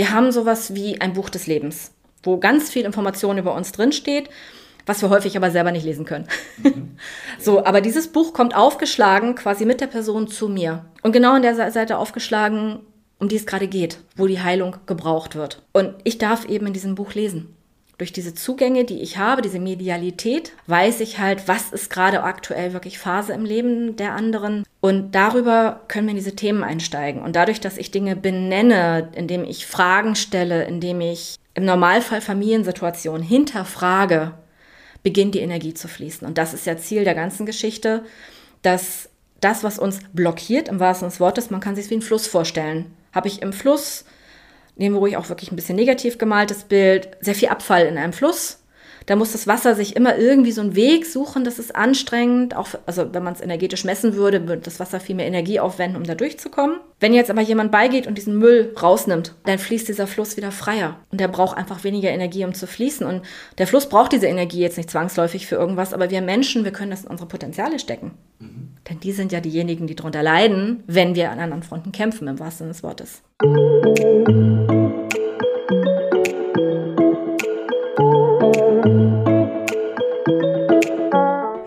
Wir haben sowas wie ein Buch des Lebens, wo ganz viel Information über uns drinsteht, was wir häufig aber selber nicht lesen können. Mhm. so, aber dieses Buch kommt aufgeschlagen quasi mit der Person zu mir. Und genau an der Seite aufgeschlagen, um die es gerade geht, wo die Heilung gebraucht wird. Und ich darf eben in diesem Buch lesen. Durch diese Zugänge, die ich habe, diese Medialität, weiß ich halt, was ist gerade aktuell wirklich Phase im Leben der anderen. Und darüber können wir in diese Themen einsteigen. Und dadurch, dass ich Dinge benenne, indem ich Fragen stelle, indem ich im Normalfall Familiensituationen hinterfrage, beginnt die Energie zu fließen. Und das ist ja Ziel der ganzen Geschichte, dass das, was uns blockiert, im wahrsten Sinne des Wortes, man kann sich wie ein Fluss vorstellen. Habe ich im Fluss nehmen wir ruhig auch wirklich ein bisschen negativ gemaltes Bild, sehr viel Abfall in einem Fluss. Da muss das Wasser sich immer irgendwie so einen Weg suchen, das ist anstrengend. Auch, also wenn man es energetisch messen würde, würde das Wasser viel mehr Energie aufwenden, um da durchzukommen. Wenn jetzt aber jemand beigeht und diesen Müll rausnimmt, dann fließt dieser Fluss wieder freier. Und der braucht einfach weniger Energie, um zu fließen. Und der Fluss braucht diese Energie jetzt nicht zwangsläufig für irgendwas, aber wir Menschen, wir können das in unsere Potenziale stecken. Mhm. Denn die sind ja diejenigen, die darunter leiden, wenn wir an anderen Fronten kämpfen, im wahrsten Sinne des Wortes.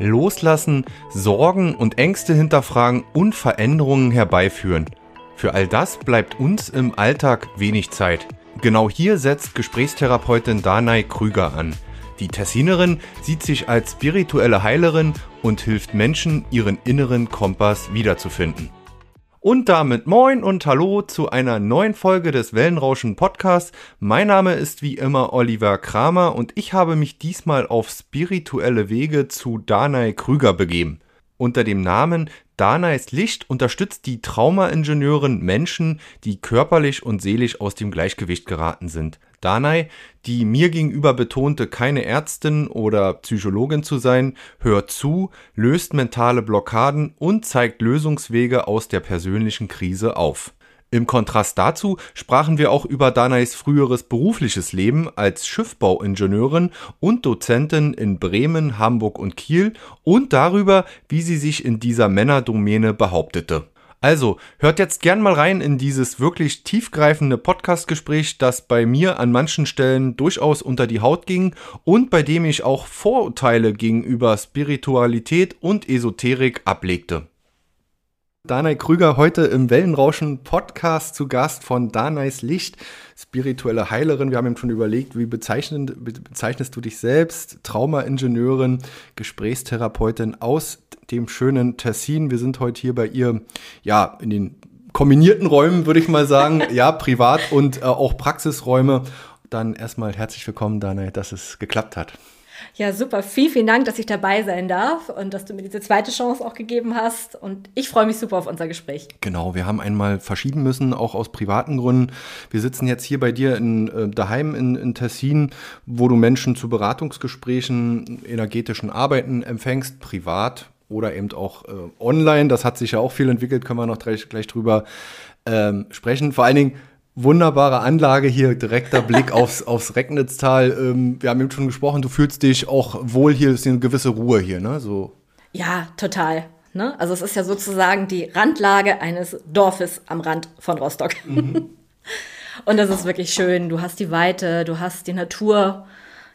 Loslassen, Sorgen und Ängste hinterfragen und Veränderungen herbeiführen. Für all das bleibt uns im Alltag wenig Zeit. Genau hier setzt Gesprächstherapeutin Danai Krüger an. Die Tessinerin sieht sich als spirituelle Heilerin und hilft Menschen, ihren inneren Kompass wiederzufinden. Und damit moin und hallo zu einer neuen Folge des Wellenrauschen Podcasts. Mein Name ist wie immer Oliver Kramer und ich habe mich diesmal auf spirituelle Wege zu Danai Krüger begeben. Unter dem Namen Danais Licht unterstützt die Traumaingenieurin Menschen, die körperlich und seelisch aus dem Gleichgewicht geraten sind. Danai, die mir gegenüber betonte, keine Ärztin oder Psychologin zu sein, hört zu, löst mentale Blockaden und zeigt Lösungswege aus der persönlichen Krise auf. Im Kontrast dazu sprachen wir auch über Danais früheres berufliches Leben als Schiffbauingenieurin und Dozentin in Bremen, Hamburg und Kiel und darüber, wie sie sich in dieser Männerdomäne behauptete. Also, hört jetzt gern mal rein in dieses wirklich tiefgreifende Podcastgespräch, das bei mir an manchen Stellen durchaus unter die Haut ging und bei dem ich auch Vorurteile gegenüber Spiritualität und Esoterik ablegte. Danai Krüger heute im Wellenrauschen Podcast zu Gast von Danais Licht, spirituelle Heilerin. Wir haben eben schon überlegt, wie bezeichnest du dich selbst? Traumaingenieurin, Gesprächstherapeutin aus dem schönen Tessin. Wir sind heute hier bei ihr, ja, in den kombinierten Räumen, würde ich mal sagen. ja, Privat- und äh, auch Praxisräume. Dann erstmal herzlich willkommen, Danai, dass es geklappt hat. Ja, super. Vielen, vielen Dank, dass ich dabei sein darf und dass du mir diese zweite Chance auch gegeben hast. Und ich freue mich super auf unser Gespräch. Genau, wir haben einmal verschieben müssen, auch aus privaten Gründen. Wir sitzen jetzt hier bei dir in, äh, daheim in, in Tessin, wo du Menschen zu Beratungsgesprächen, energetischen Arbeiten empfängst, privat oder eben auch äh, online. Das hat sich ja auch viel entwickelt, können wir noch gleich, gleich drüber ähm, sprechen. Vor allen Dingen wunderbare Anlage hier, direkter Blick aufs, aufs Recknitztal. Ähm, wir haben eben schon gesprochen, du fühlst dich auch wohl hier, ist eine gewisse Ruhe hier, ne? So. Ja, total. Ne? Also es ist ja sozusagen die Randlage eines Dorfes am Rand von Rostock. Mhm. Und das ist wirklich schön. Du hast die Weite, du hast die Natur.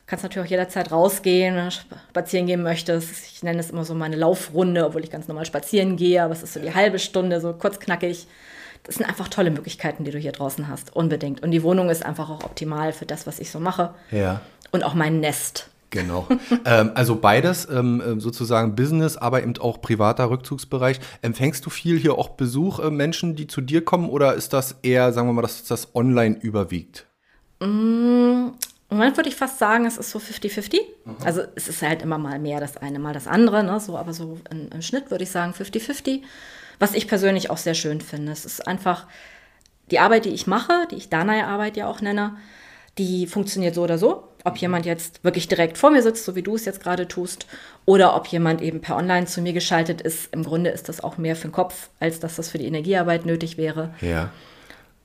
Kannst natürlich auch jederzeit rausgehen, wenn du spazieren gehen möchtest. Ich nenne es immer so meine Laufrunde, obwohl ich ganz normal spazieren gehe, aber es ist so die halbe Stunde, so kurz knackig das sind einfach tolle Möglichkeiten, die du hier draußen hast, unbedingt. Und die Wohnung ist einfach auch optimal für das, was ich so mache. Ja. Und auch mein Nest. Genau. ähm, also beides, ähm, äh, sozusagen Business, aber eben auch privater Rückzugsbereich. Empfängst du viel hier auch Besuch, äh, Menschen, die zu dir kommen, oder ist das eher, sagen wir mal, dass das online überwiegt? Mm, Im Moment würde ich fast sagen, es ist so 50-50. Mhm. Also es ist halt immer mal mehr das eine, mal das andere, ne? so, aber so im, im Schnitt würde ich sagen 50-50 was ich persönlich auch sehr schön finde. Es ist einfach die Arbeit, die ich mache, die ich Danai-Arbeit ja auch nenne, die funktioniert so oder so. Ob mhm. jemand jetzt wirklich direkt vor mir sitzt, so wie du es jetzt gerade tust, oder ob jemand eben per Online zu mir geschaltet ist. Im Grunde ist das auch mehr für den Kopf, als dass das für die Energiearbeit nötig wäre. Ja.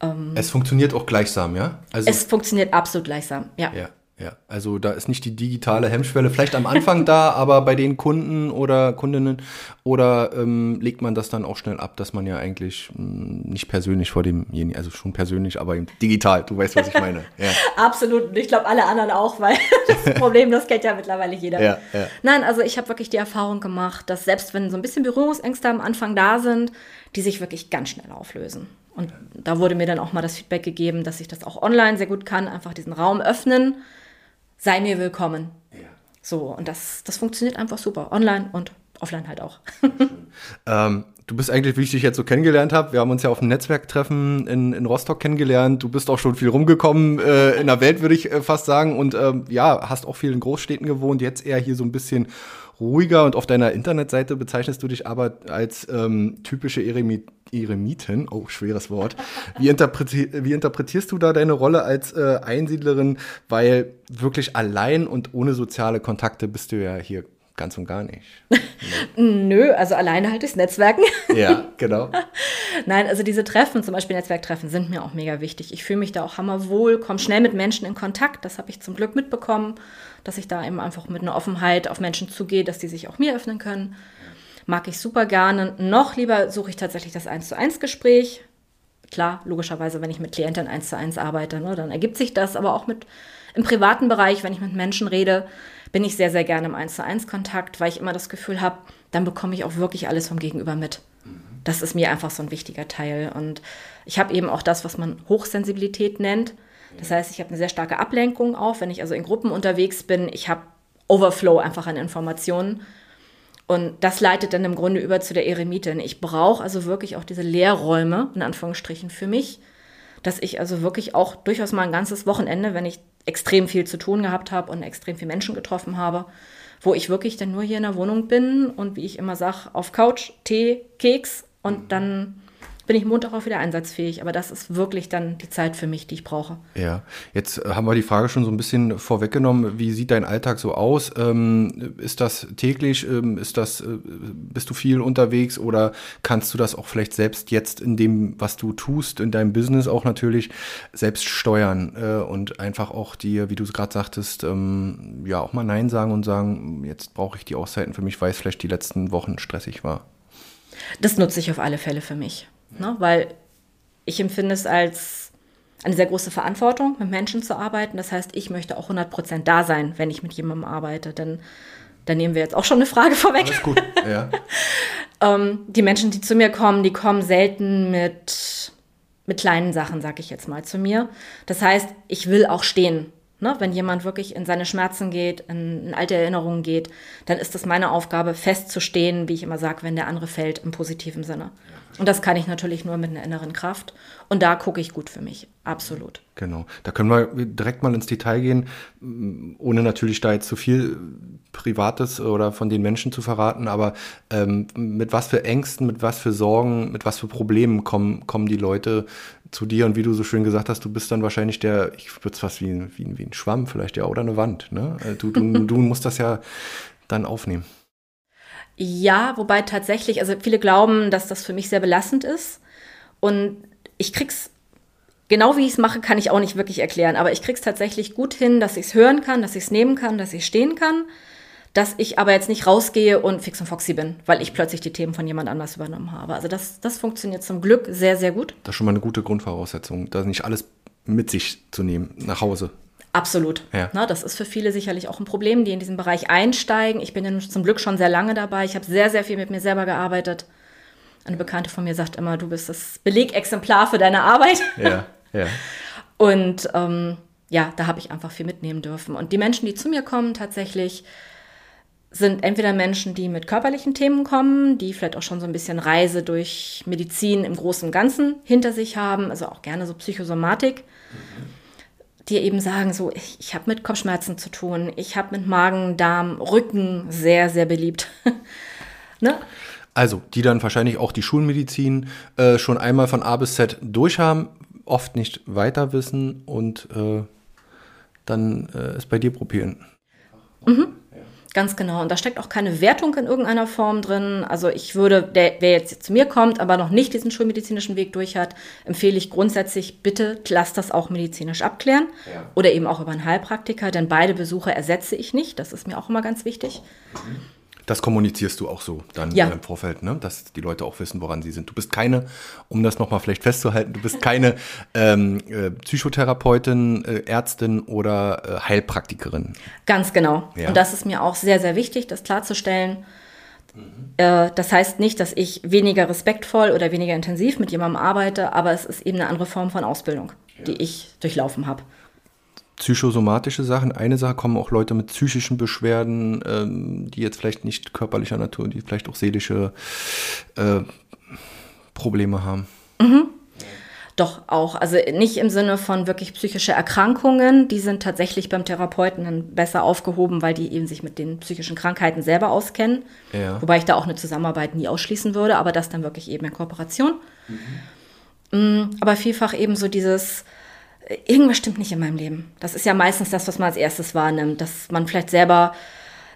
Ähm, es funktioniert auch gleichsam, ja? Also es funktioniert absolut gleichsam, ja. Ja, Ja, also da ist nicht die digitale Hemmschwelle vielleicht am Anfang da, aber bei den Kunden oder Kundinnen oder ähm, legt man das dann auch schnell ab, dass man ja eigentlich mh, hm, nicht persönlich vor demjenigen, also schon persönlich, aber digital, du weißt, was ich meine. Ja. Absolut, und ich glaube alle anderen auch, weil das Problem, das kennt ja mittlerweile jeder. Ja, ja. Nein, also ich habe wirklich die Erfahrung gemacht, dass selbst wenn so ein bisschen Berührungsängste am Anfang da sind, die sich wirklich ganz schnell auflösen. Und da wurde mir dann auch mal das Feedback gegeben, dass ich das auch online sehr gut kann, einfach diesen Raum öffnen sei mir willkommen. Ja. So, und das, das funktioniert einfach super. Online und offline halt auch. ähm, du bist eigentlich, wie ich dich jetzt so kennengelernt habe, wir haben uns ja auf einem Netzwerktreffen in, in Rostock kennengelernt. Du bist auch schon viel rumgekommen äh, in der Welt, würde ich äh, fast sagen. Und ähm, ja, hast auch viel in Großstädten gewohnt, jetzt eher hier so ein bisschen ruhiger und auf deiner Internetseite bezeichnest du dich aber als ähm, typische Eremit Eremitin. Oh, schweres Wort. Wie, interpreti wie interpretierst du da deine Rolle als äh, Einsiedlerin? Weil wirklich allein und ohne soziale Kontakte bist du ja hier ganz und gar nicht. Nö, also alleine halt durchs Netzwerken. ja, genau. Nein, also diese Treffen, zum Beispiel Netzwerktreffen, sind mir auch mega wichtig. Ich fühle mich da auch hammerwohl, komme schnell mit Menschen in Kontakt. Das habe ich zum Glück mitbekommen dass ich da eben einfach mit einer Offenheit auf Menschen zugehe, dass die sich auch mir öffnen können. Mag ich super gerne. Noch lieber suche ich tatsächlich das 1 zu 1 Gespräch. Klar, logischerweise, wenn ich mit Klienten 1 zu 1 arbeite, ne, dann ergibt sich das, aber auch mit im privaten Bereich, wenn ich mit Menschen rede, bin ich sehr, sehr gerne im 1 zu 1 Kontakt, weil ich immer das Gefühl habe, dann bekomme ich auch wirklich alles vom Gegenüber mit. Das ist mir einfach so ein wichtiger Teil. Und ich habe eben auch das, was man Hochsensibilität nennt. Das heißt, ich habe eine sehr starke Ablenkung auch, wenn ich also in Gruppen unterwegs bin. Ich habe Overflow einfach an Informationen. Und das leitet dann im Grunde über zu der Eremitin. Ich brauche also wirklich auch diese Lehrräume, in Anführungsstrichen, für mich, dass ich also wirklich auch durchaus mal ein ganzes Wochenende, wenn ich extrem viel zu tun gehabt habe und extrem viele Menschen getroffen habe, wo ich wirklich dann nur hier in der Wohnung bin und wie ich immer sage, auf Couch, Tee, Keks und dann bin ich Montag auch wieder einsatzfähig. Aber das ist wirklich dann die Zeit für mich, die ich brauche. Ja, jetzt äh, haben wir die Frage schon so ein bisschen vorweggenommen. Wie sieht dein Alltag so aus? Ähm, ist das täglich? Ähm, ist das, äh, bist du viel unterwegs oder kannst du das auch vielleicht selbst jetzt in dem, was du tust, in deinem Business auch natürlich selbst steuern äh, und einfach auch dir, wie du es gerade sagtest, ähm, ja auch mal Nein sagen und sagen, jetzt brauche ich die Auszeiten für mich, weil es vielleicht die letzten Wochen stressig war? Das nutze ich auf alle Fälle für mich. Ne? Weil ich empfinde es als eine sehr große Verantwortung, mit Menschen zu arbeiten. Das heißt, ich möchte auch 100% da sein, wenn ich mit jemandem arbeite. Denn da nehmen wir jetzt auch schon eine Frage vorweg. Alles gut, ja. ähm, die Menschen, die zu mir kommen, die kommen selten mit, mit kleinen Sachen, sag ich jetzt mal, zu mir. Das heißt, ich will auch stehen. Ne? Wenn jemand wirklich in seine Schmerzen geht, in, in alte Erinnerungen geht, dann ist es meine Aufgabe, festzustehen, wie ich immer sage, wenn der andere fällt, im positiven Sinne. Und das kann ich natürlich nur mit einer inneren Kraft. Und da gucke ich gut für mich. Absolut. Genau. Da können wir direkt mal ins Detail gehen, ohne natürlich da jetzt zu viel Privates oder von den Menschen zu verraten. Aber ähm, mit was für Ängsten, mit was für Sorgen, mit was für Problemen kommen, kommen die Leute zu dir? Und wie du so schön gesagt hast, du bist dann wahrscheinlich der, ich würde es fast wie, wie, wie ein Schwamm vielleicht, ja, oder eine Wand. Ne? Äh, du, du, du musst das ja dann aufnehmen. Ja, wobei tatsächlich, also viele glauben, dass das für mich sehr belastend ist. Und ich krieg's, genau wie ich es mache, kann ich auch nicht wirklich erklären. Aber ich krieg's tatsächlich gut hin, dass ich es hören kann, dass ich es nehmen kann, dass ich stehen kann. Dass ich aber jetzt nicht rausgehe und fix und foxy bin, weil ich plötzlich die Themen von jemand anders übernommen habe. Also das, das funktioniert zum Glück sehr, sehr gut. Das ist schon mal eine gute Grundvoraussetzung, da nicht alles mit sich zu nehmen nach Hause. Absolut. Ja. Na, das ist für viele sicherlich auch ein Problem, die in diesen Bereich einsteigen. Ich bin ja zum Glück schon sehr lange dabei. Ich habe sehr, sehr viel mit mir selber gearbeitet. Eine Bekannte von mir sagt immer, du bist das Belegexemplar für deine Arbeit. Ja, ja. Und ähm, ja, da habe ich einfach viel mitnehmen dürfen. Und die Menschen, die zu mir kommen, tatsächlich sind entweder Menschen, die mit körperlichen Themen kommen, die vielleicht auch schon so ein bisschen Reise durch Medizin im Großen und Ganzen hinter sich haben, also auch gerne so Psychosomatik. Mhm die eben sagen, so, ich, ich habe mit Kopfschmerzen zu tun, ich habe mit Magen, Darm, Rücken sehr, sehr beliebt. ne? Also, die dann wahrscheinlich auch die Schulmedizin äh, schon einmal von A bis Z durchhaben, oft nicht weiter wissen und äh, dann äh, es bei dir probieren. Mhm. Ganz genau. Und da steckt auch keine Wertung in irgendeiner Form drin. Also ich würde, der, wer jetzt zu mir kommt, aber noch nicht diesen schulmedizinischen Weg durch hat, empfehle ich grundsätzlich, bitte lass das auch medizinisch abklären. Ja. Oder eben auch über einen Heilpraktiker, denn beide Besuche ersetze ich nicht. Das ist mir auch immer ganz wichtig. Mhm. Das kommunizierst du auch so dann ja. im Vorfeld, ne? dass die Leute auch wissen, woran sie sind. Du bist keine, um das nochmal vielleicht festzuhalten, du bist keine ähm, äh, Psychotherapeutin, äh, Ärztin oder äh, Heilpraktikerin. Ganz genau. Ja. Und das ist mir auch sehr, sehr wichtig, das klarzustellen. Mhm. Äh, das heißt nicht, dass ich weniger respektvoll oder weniger intensiv mit jemandem arbeite, aber es ist eben eine andere Form von Ausbildung, ja. die ich durchlaufen habe psychosomatische Sachen. Eine Sache kommen auch Leute mit psychischen Beschwerden, ähm, die jetzt vielleicht nicht körperlicher Natur, die vielleicht auch seelische äh, Probleme haben. Mhm. Doch auch. Also nicht im Sinne von wirklich psychische Erkrankungen. Die sind tatsächlich beim Therapeuten dann besser aufgehoben, weil die eben sich mit den psychischen Krankheiten selber auskennen. Ja. Wobei ich da auch eine Zusammenarbeit nie ausschließen würde, aber das dann wirklich eben in Kooperation. Mhm. Aber vielfach eben so dieses, irgendwas stimmt nicht in meinem Leben. Das ist ja meistens das, was man als erstes wahrnimmt, dass man vielleicht selber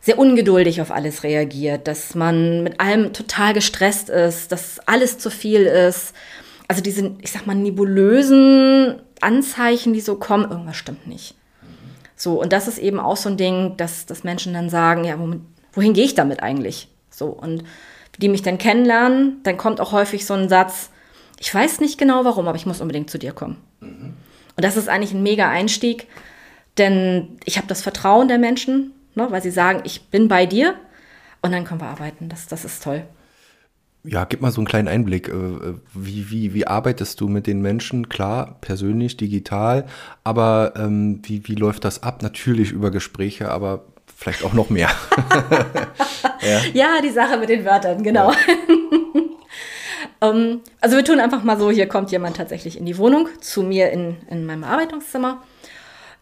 sehr ungeduldig auf alles reagiert, dass man mit allem total gestresst ist, dass alles zu viel ist. Also diese, ich sag mal, nebulösen Anzeichen, die so kommen, irgendwas stimmt nicht. So, und das ist eben auch so ein Ding, dass, dass Menschen dann sagen, ja, wohin, wohin gehe ich damit eigentlich? So, und die mich dann kennenlernen, dann kommt auch häufig so ein Satz, ich weiß nicht genau warum, aber ich muss unbedingt zu dir kommen. Mhm. Und das ist eigentlich ein mega Einstieg, denn ich habe das Vertrauen der Menschen, ne, weil sie sagen, ich bin bei dir und dann können wir arbeiten. Das, das ist toll. Ja, gib mal so einen kleinen Einblick. Äh, wie, wie, wie arbeitest du mit den Menschen? Klar, persönlich, digital, aber ähm, wie, wie läuft das ab? Natürlich über Gespräche, aber vielleicht auch noch mehr. ja. ja. die Sache mit den Wörtern, genau. Ja. Ähm, also wir tun einfach mal so, hier kommt jemand tatsächlich in die Wohnung, zu mir in, in meinem Arbeitungszimmer,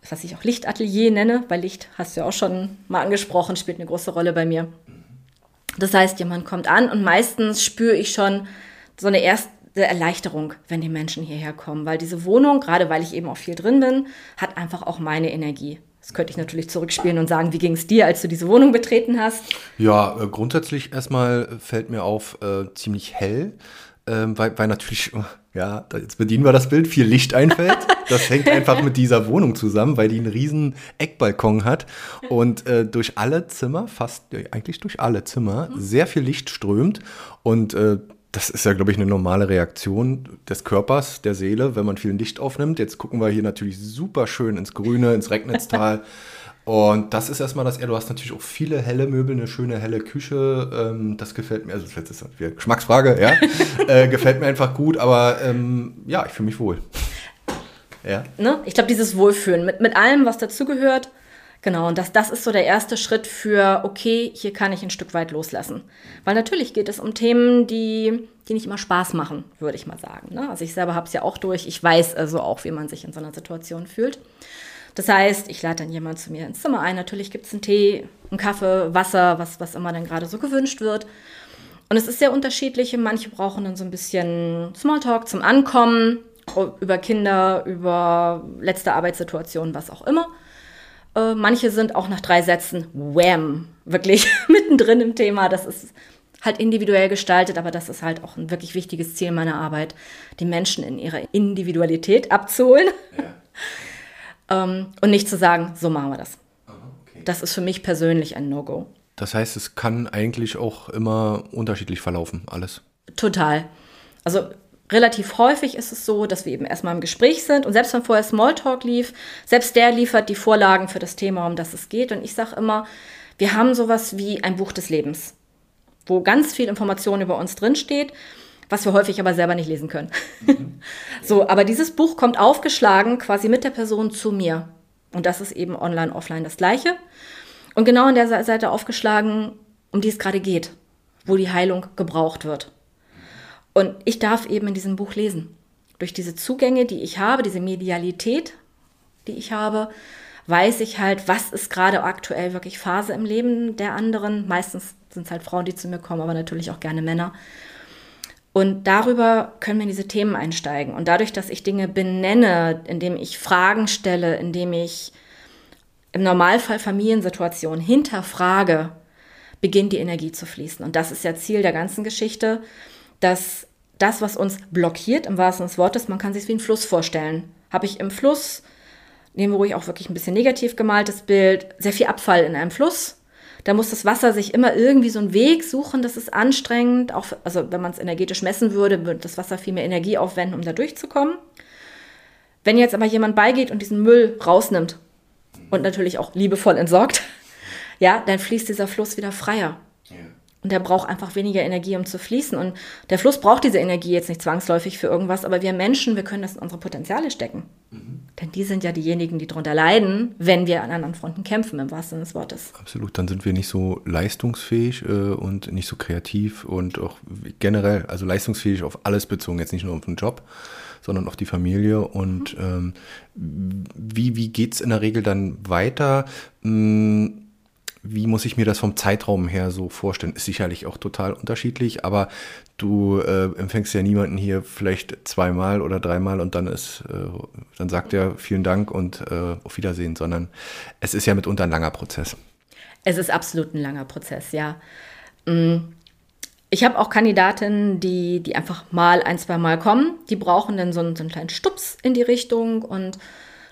was ich auch Lichtatelier nenne, weil Licht, hast du ja auch schon mal angesprochen, spielt eine große Rolle bei mir. Das heißt, jemand kommt an und meistens spüre ich schon so eine erste Erleichterung, wenn die Menschen hierher kommen, weil diese Wohnung, gerade weil ich eben auch viel drin bin, hat einfach auch meine Energie. Das könnte ich natürlich zurückspielen und sagen, wie ging es dir, als du diese Wohnung betreten hast? Ja, äh, grundsätzlich erstmal fällt mir auf, äh, ziemlich hell ähm, weil, weil natürlich, ja, jetzt bedienen wir das Bild, viel Licht einfällt. Das hängt einfach mit dieser Wohnung zusammen, weil die einen riesen Eckbalkon hat und äh, durch alle Zimmer, fast eigentlich durch alle Zimmer, sehr viel Licht strömt und äh, das ist ja, glaube ich, eine normale Reaktion des Körpers, der Seele, wenn man viel Licht aufnimmt. Jetzt gucken wir hier natürlich super schön ins Grüne, ins Recknitztal. Und das ist erstmal das, ja, du hast natürlich auch viele helle Möbel, eine schöne helle Küche. Ähm, das gefällt mir, also das ist eine Geschmacksfrage, ja. äh, gefällt mir einfach gut, aber ähm, ja, ich fühle mich wohl. Ja. Ne? Ich glaube, dieses Wohlfühlen mit, mit allem, was dazugehört. Genau, und das, das ist so der erste Schritt für, okay, hier kann ich ein Stück weit loslassen. Weil natürlich geht es um Themen, die, die nicht immer Spaß machen, würde ich mal sagen. Ne? Also ich selber habe es ja auch durch. Ich weiß also auch, wie man sich in so einer Situation fühlt. Das heißt, ich lade dann jemand zu mir ins Zimmer ein. Natürlich gibt es einen Tee, einen Kaffee, Wasser, was, was immer dann gerade so gewünscht wird. Und es ist sehr unterschiedlich. Manche brauchen dann so ein bisschen Smalltalk zum Ankommen, über Kinder, über letzte Arbeitssituation, was auch immer. Äh, manche sind auch nach drei Sätzen wham, wirklich mittendrin im Thema. Das ist halt individuell gestaltet, aber das ist halt auch ein wirklich wichtiges Ziel meiner Arbeit, die Menschen in ihrer Individualität abzuholen. Ja. Ähm, und nicht zu sagen, so machen wir das. okay. Das ist für mich persönlich ein No-Go. Das heißt, es kann eigentlich auch immer unterschiedlich verlaufen, alles. Total. Also relativ häufig ist es so, dass wir eben erstmal im Gespräch sind und selbst wenn vorher Smalltalk lief, selbst der liefert die Vorlagen für das Thema, um das es geht. Und ich sage immer, wir haben sowas wie ein Buch des Lebens, wo ganz viel Information über uns drinsteht was wir häufig aber selber nicht lesen können. Mhm. so, aber dieses Buch kommt aufgeschlagen quasi mit der Person zu mir. Und das ist eben online, offline das gleiche. Und genau an der Seite aufgeschlagen, um die es gerade geht, wo die Heilung gebraucht wird. Und ich darf eben in diesem Buch lesen. Durch diese Zugänge, die ich habe, diese Medialität, die ich habe, weiß ich halt, was ist gerade aktuell wirklich Phase im Leben der anderen. Meistens sind es halt Frauen, die zu mir kommen, aber natürlich auch gerne Männer. Und darüber können wir in diese Themen einsteigen. Und dadurch, dass ich Dinge benenne, indem ich Fragen stelle, indem ich im Normalfall Familiensituation hinterfrage, beginnt die Energie zu fließen. Und das ist ja Ziel der ganzen Geschichte, dass das, was uns blockiert, im wahrsten Sinne des Wortes, man kann sich wie ein Fluss vorstellen. Habe ich im Fluss, nehmen wir ruhig auch wirklich ein bisschen negativ gemaltes Bild, sehr viel Abfall in einem Fluss. Da muss das Wasser sich immer irgendwie so einen Weg suchen, das ist anstrengend. Auch, also wenn man es energetisch messen würde, würde das Wasser viel mehr Energie aufwenden, um da durchzukommen. Wenn jetzt aber jemand beigeht und diesen Müll rausnimmt und natürlich auch liebevoll entsorgt, ja, dann fließt dieser Fluss wieder freier. Ja. Und der braucht einfach weniger Energie, um zu fließen. Und der Fluss braucht diese Energie jetzt nicht zwangsläufig für irgendwas, aber wir Menschen, wir können das in unsere Potenziale stecken. Mhm. Denn die sind ja diejenigen, die darunter leiden, wenn wir an anderen Fronten kämpfen, im wahrsten Sinne des Wortes. Absolut, dann sind wir nicht so leistungsfähig äh, und nicht so kreativ und auch generell, also leistungsfähig auf alles bezogen, jetzt nicht nur auf den Job, sondern auf die Familie. Und mhm. ähm, wie, wie geht es in der Regel dann weiter? Hm, wie muss ich mir das vom Zeitraum her so vorstellen? Ist sicherlich auch total unterschiedlich, aber du äh, empfängst ja niemanden hier vielleicht zweimal oder dreimal und dann ist, äh, dann sagt er vielen Dank und äh, auf Wiedersehen, sondern es ist ja mitunter ein langer Prozess. Es ist absolut ein langer Prozess, ja. Mm. Ich habe auch Kandidatinnen, die, die einfach mal ein, zwei Mal kommen. Die brauchen dann so einen, so einen kleinen Stups in die Richtung und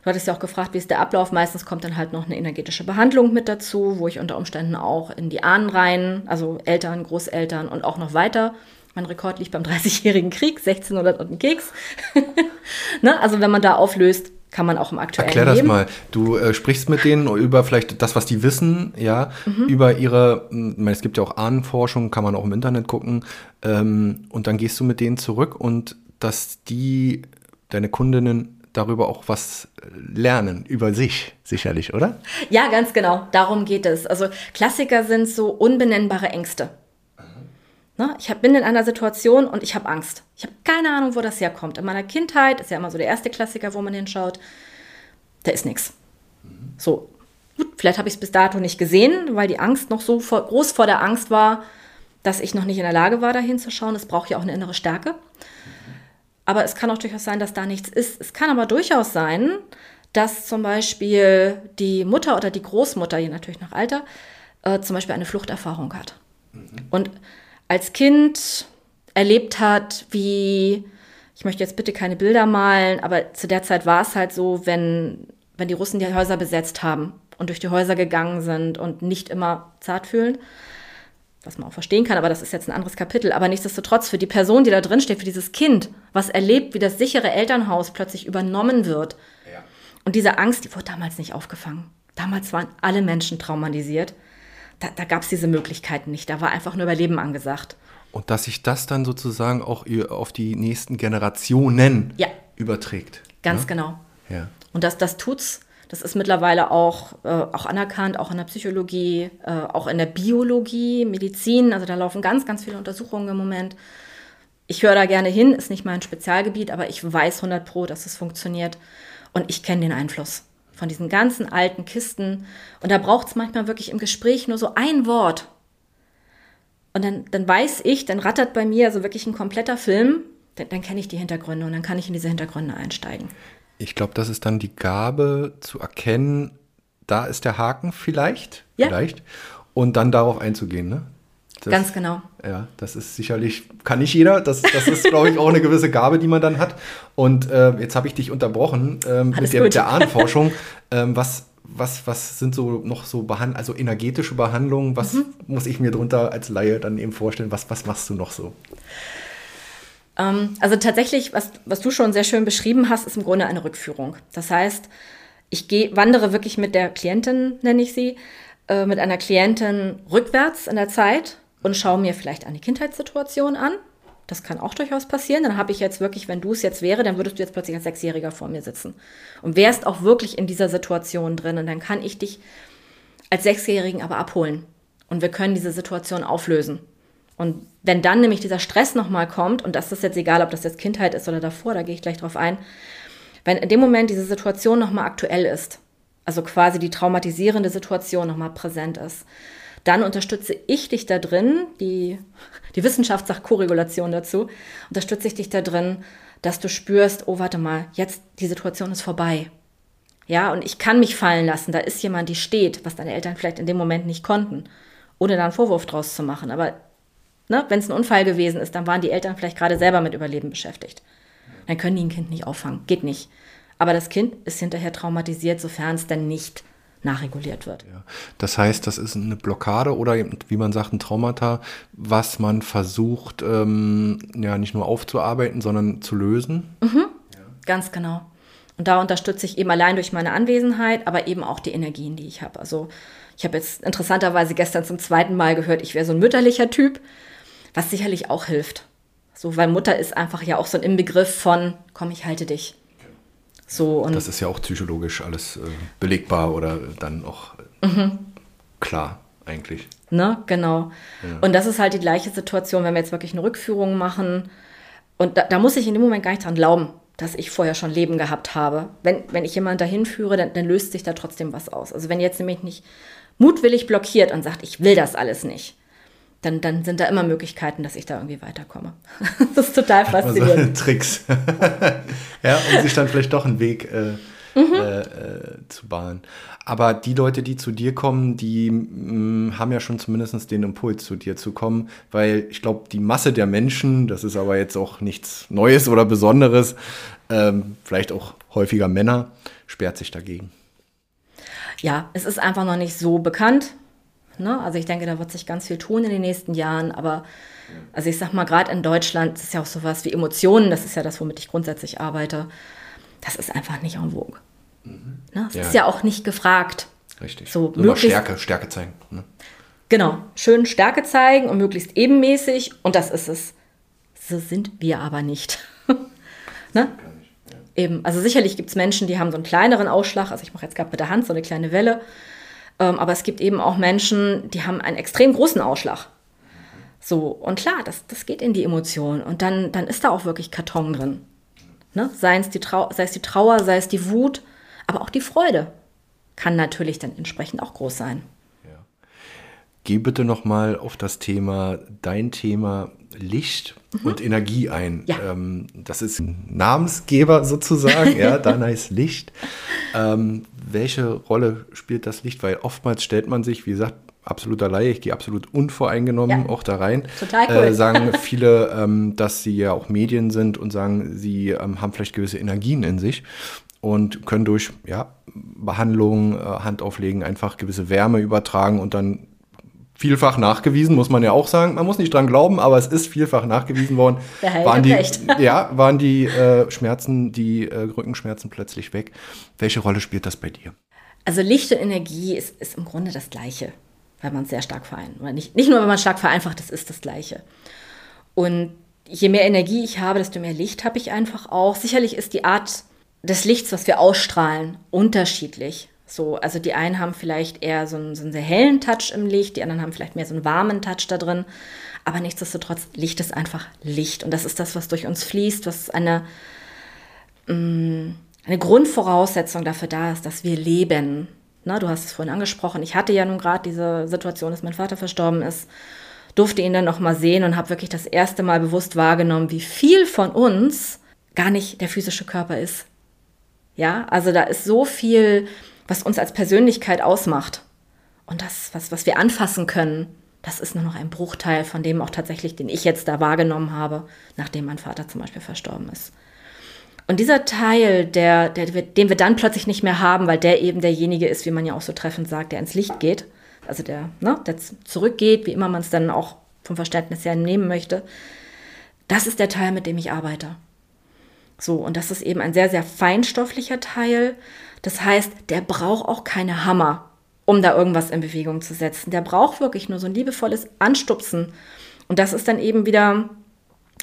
Du hattest ja auch gefragt, wie ist der Ablauf? Meistens kommt dann halt noch eine energetische Behandlung mit dazu, wo ich unter Umständen auch in die Ahnen rein, also Eltern, Großeltern und auch noch weiter. Mein Rekord liegt beim 30-jährigen Krieg, 1600 und ein Keks. ne? Also wenn man da auflöst, kann man auch im aktuellen Erklär das Leben. mal. Du äh, sprichst mit denen über vielleicht das, was die wissen, ja, mhm. über ihre, hm, ich meine, es gibt ja auch Ahnenforschung, kann man auch im Internet gucken. Ähm, und dann gehst du mit denen zurück und dass die, deine Kundinnen darüber auch was lernen, über sich sicherlich, oder? Ja, ganz genau. Darum geht es. Also Klassiker sind so unbenennbare Ängste. Ne? Ich hab, bin in einer Situation und ich habe Angst. Ich habe keine Ahnung, wo das herkommt. In meiner Kindheit ist ja immer so der erste Klassiker, wo man hinschaut. Da ist nichts. So, gut, vielleicht habe ich es bis dato nicht gesehen, weil die Angst noch so vor, groß vor der Angst war, dass ich noch nicht in der Lage war, da hinzuschauen. Es braucht ja auch eine innere Stärke. Aber es kann auch durchaus sein, dass da nichts ist. Es kann aber durchaus sein, dass zum Beispiel die Mutter oder die Großmutter, je natürlich nach Alter, äh, zum Beispiel eine Fluchterfahrung hat. Mhm. Und als Kind erlebt hat, wie, ich möchte jetzt bitte keine Bilder malen, aber zu der Zeit war es halt so, wenn, wenn die Russen die Häuser besetzt haben und durch die Häuser gegangen sind und nicht immer zart fühlen, was man auch verstehen kann, aber das ist jetzt ein anderes Kapitel. Aber nichtsdestotrotz, für die Person, die da drin steht, für dieses Kind, was erlebt, wie das sichere Elternhaus plötzlich übernommen wird. Ja. Und diese Angst, die wurde damals nicht aufgefangen. Damals waren alle Menschen traumatisiert. Da, da gab es diese Möglichkeiten nicht. Da war einfach nur Überleben angesagt. Und dass sich das dann sozusagen auch auf die nächsten Generationen ja. überträgt. Ganz ja? genau. Ja. Und das, das tut's das ist mittlerweile auch, äh, auch anerkannt, auch in der Psychologie, äh, auch in der Biologie, Medizin. Also da laufen ganz, ganz viele Untersuchungen im Moment. Ich höre da gerne hin, ist nicht mein Spezialgebiet, aber ich weiß 100 Pro, dass es funktioniert. Und ich kenne den Einfluss von diesen ganzen alten Kisten. Und da braucht es manchmal wirklich im Gespräch nur so ein Wort. Und dann, dann weiß ich, dann rattert bei mir so wirklich ein kompletter Film. Dann, dann kenne ich die Hintergründe und dann kann ich in diese Hintergründe einsteigen ich glaube, das ist dann die Gabe zu erkennen, da ist der Haken vielleicht, ja. vielleicht, und dann darauf einzugehen, ne? Das, Ganz genau. Ja, das ist sicherlich, kann nicht jeder. Das, das ist, glaube ich, auch eine gewisse Gabe, die man dann hat. Und äh, jetzt habe ich dich unterbrochen ähm, mit, der, mit, der, Ahnenforschung. ähm, was, was, was sind so noch so Behand also energetische Behandlungen? Was mhm. muss ich mir darunter als Laie dann eben vorstellen? Was, was machst du noch so? Ähm, also tatsächlich, was, was du schon sehr schön beschrieben hast, ist im Grunde eine Rückführung. Das heißt, ich geh, wandere wirklich mit der Klientin, nenne ich sie, äh, mit einer Klientin rückwärts in der Zeit und schaue mir vielleicht eine Kindheitssituation an. Das kann auch durchaus passieren. Dann habe ich jetzt wirklich, wenn du es jetzt wäre, dann würdest du jetzt plötzlich als Sechsjähriger vor mir sitzen und wärst auch wirklich in dieser Situation drin. Und dann kann ich dich als Sechsjährigen aber abholen und wir können diese Situation auflösen. Und wenn dann nämlich dieser Stress nochmal kommt, und das ist jetzt egal, ob das jetzt Kindheit ist oder davor, da gehe ich gleich drauf ein, wenn in dem Moment diese Situation nochmal aktuell ist, also quasi die traumatisierende Situation nochmal präsent ist, dann unterstütze ich dich da drin, die, die Wissenschaft sagt Korregulation dazu, unterstütze ich dich da drin, dass du spürst, oh warte mal, jetzt die Situation ist vorbei. Ja, und ich kann mich fallen lassen. Da ist jemand, die steht, was deine Eltern vielleicht in dem Moment nicht konnten, ohne da einen Vorwurf draus zu machen. Aber ne, wenn es ein Unfall gewesen ist, dann waren die Eltern vielleicht gerade selber mit Überleben beschäftigt. Dann können die ein Kind nicht auffangen. Geht nicht. Aber das Kind ist hinterher traumatisiert, sofern es dann nicht nachreguliert wird. Ja. Das heißt, das ist eine Blockade oder wie man sagt, ein Traumata, was man versucht, ähm, ja, nicht nur aufzuarbeiten, sondern zu lösen. Mhm. Ja. Ganz genau. Und da unterstütze ich eben allein durch meine Anwesenheit, aber eben auch die Energien, die ich habe. Also ich habe jetzt interessanterweise gestern zum zweiten Mal gehört, ich wäre so ein mütterlicher Typ, was sicherlich auch hilft. So, weil Mutter ist einfach ja auch so ein Inbegriff von, komm, ich halte dich. So, und das ist ja auch psychologisch alles äh, belegbar oder dann auch mhm. klar eigentlich. Ne, genau. Ja. Und das ist halt die gleiche Situation, wenn wir jetzt wirklich eine Rückführung machen. Und da, da, muss ich in dem Moment gar nicht dran glauben, dass ich vorher schon Leben gehabt habe. Wenn, wenn ich jemanden dahin führe, dann, dann löst sich da trotzdem was aus. Also wenn jetzt nämlich nicht mutwillig blockiert und sagt, ich will das alles nicht, dann, dann sind da immer Möglichkeiten, dass ich da irgendwie weiterkomme. das ist total faszinierend. Also, Tricks. ja, um sich dann vielleicht doch einen Weg äh, mhm. äh, äh, zu bahnen. Aber die Leute, die zu dir kommen, die mh, mm, haben ja schon zumindest den Impuls, zu dir zu kommen, weil ich glaube, die Masse der Menschen, das ist aber jetzt auch nichts Neues oder Besonderes, ähm, vielleicht auch häufiger Männer, sperrt sich dagegen. Ja, es ist einfach noch nicht so bekannt. Ne? Also ich denke, da wird sich ganz viel tun in den nächsten Jahren. Aber also ich sag mal, gerade in Deutschland ist ja auch sowas wie Emotionen, das ist ja das, womit ich grundsätzlich arbeite. Das ist einfach nicht en vogue. Mhm. Ne? Es ja. ist ja auch nicht gefragt. Richtig. So Nur Stärke, Stärke zeigen. Ne? Genau, schön Stärke zeigen und möglichst ebenmäßig. Und das ist es. So sind wir aber nicht. ne? Eben, also sicherlich gibt es Menschen, die haben so einen kleineren Ausschlag. Also ich mache jetzt gerade mit der Hand so eine kleine Welle. Ähm, aber es gibt eben auch Menschen, die haben einen extrem großen Ausschlag. So, und klar, das, das geht in die Emotion. Und dann, dann ist da auch wirklich Karton drin. Ne? Sei, es die sei es die Trauer, sei es die Wut, aber auch die Freude kann natürlich dann entsprechend auch groß sein. Ja. Geh bitte nochmal auf das Thema, dein Thema Licht mhm. und Energie ein. Ja. Ähm, das ist ein Namensgeber sozusagen, ja, Dana ist Licht. Ähm, welche Rolle spielt das Licht? Weil oftmals stellt man sich, wie gesagt, absoluter Laie, ich gehe absolut unvoreingenommen ja. auch da rein. Total cool. Äh, sagen viele, ähm, dass sie ja auch Medien sind und sagen, sie ähm, haben vielleicht gewisse Energien in sich und können durch ja, Behandlung, äh, Handauflegen einfach gewisse Wärme übertragen und dann vielfach nachgewiesen, muss man ja auch sagen. Man muss nicht dran glauben, aber es ist vielfach nachgewiesen worden. Waren die, ja, waren die äh, Schmerzen, die äh, Rückenschmerzen plötzlich weg. Welche Rolle spielt das bei dir? Also Licht und Energie ist, ist im Grunde das Gleiche, weil man es sehr stark vereinfacht. Nicht, nicht nur, wenn man stark vereinfacht, es ist das Gleiche. Und je mehr Energie ich habe, desto mehr Licht habe ich einfach auch. Sicherlich ist die Art des Lichts, was wir ausstrahlen, unterschiedlich. So, also die einen haben vielleicht eher so einen, so einen sehr hellen Touch im Licht, die anderen haben vielleicht mehr so einen warmen Touch da drin. Aber nichtsdestotrotz, Licht ist einfach Licht. Und das ist das, was durch uns fließt, was eine, mm, eine Grundvoraussetzung dafür da ist, dass wir leben. Na, du hast es vorhin angesprochen. Ich hatte ja nun gerade diese Situation, dass mein Vater verstorben ist, durfte ihn dann nochmal sehen und habe wirklich das erste Mal bewusst wahrgenommen, wie viel von uns gar nicht der physische Körper ist. Ja, also da ist so viel was uns als Persönlichkeit ausmacht. Und das, was, was wir anfassen können, das ist nur noch ein Bruchteil von dem auch tatsächlich, den ich jetzt da wahrgenommen habe, nachdem mein Vater zum Beispiel verstorben ist. Und dieser Teil, der, der, den wir dann plötzlich nicht mehr haben, weil der eben derjenige ist, wie man ja auch so treffend sagt, der ins Licht geht, also der, ne, der zurückgeht, wie immer man es dann auch vom Verständnis her nehmen möchte, das ist der Teil, mit dem ich arbeite. So, und das ist eben ein sehr, sehr feinstofflicher Teil, das heißt, der braucht auch keine Hammer, um da irgendwas in Bewegung zu setzen. Der braucht wirklich nur so ein liebevolles Anstupsen. Und das ist dann eben wieder,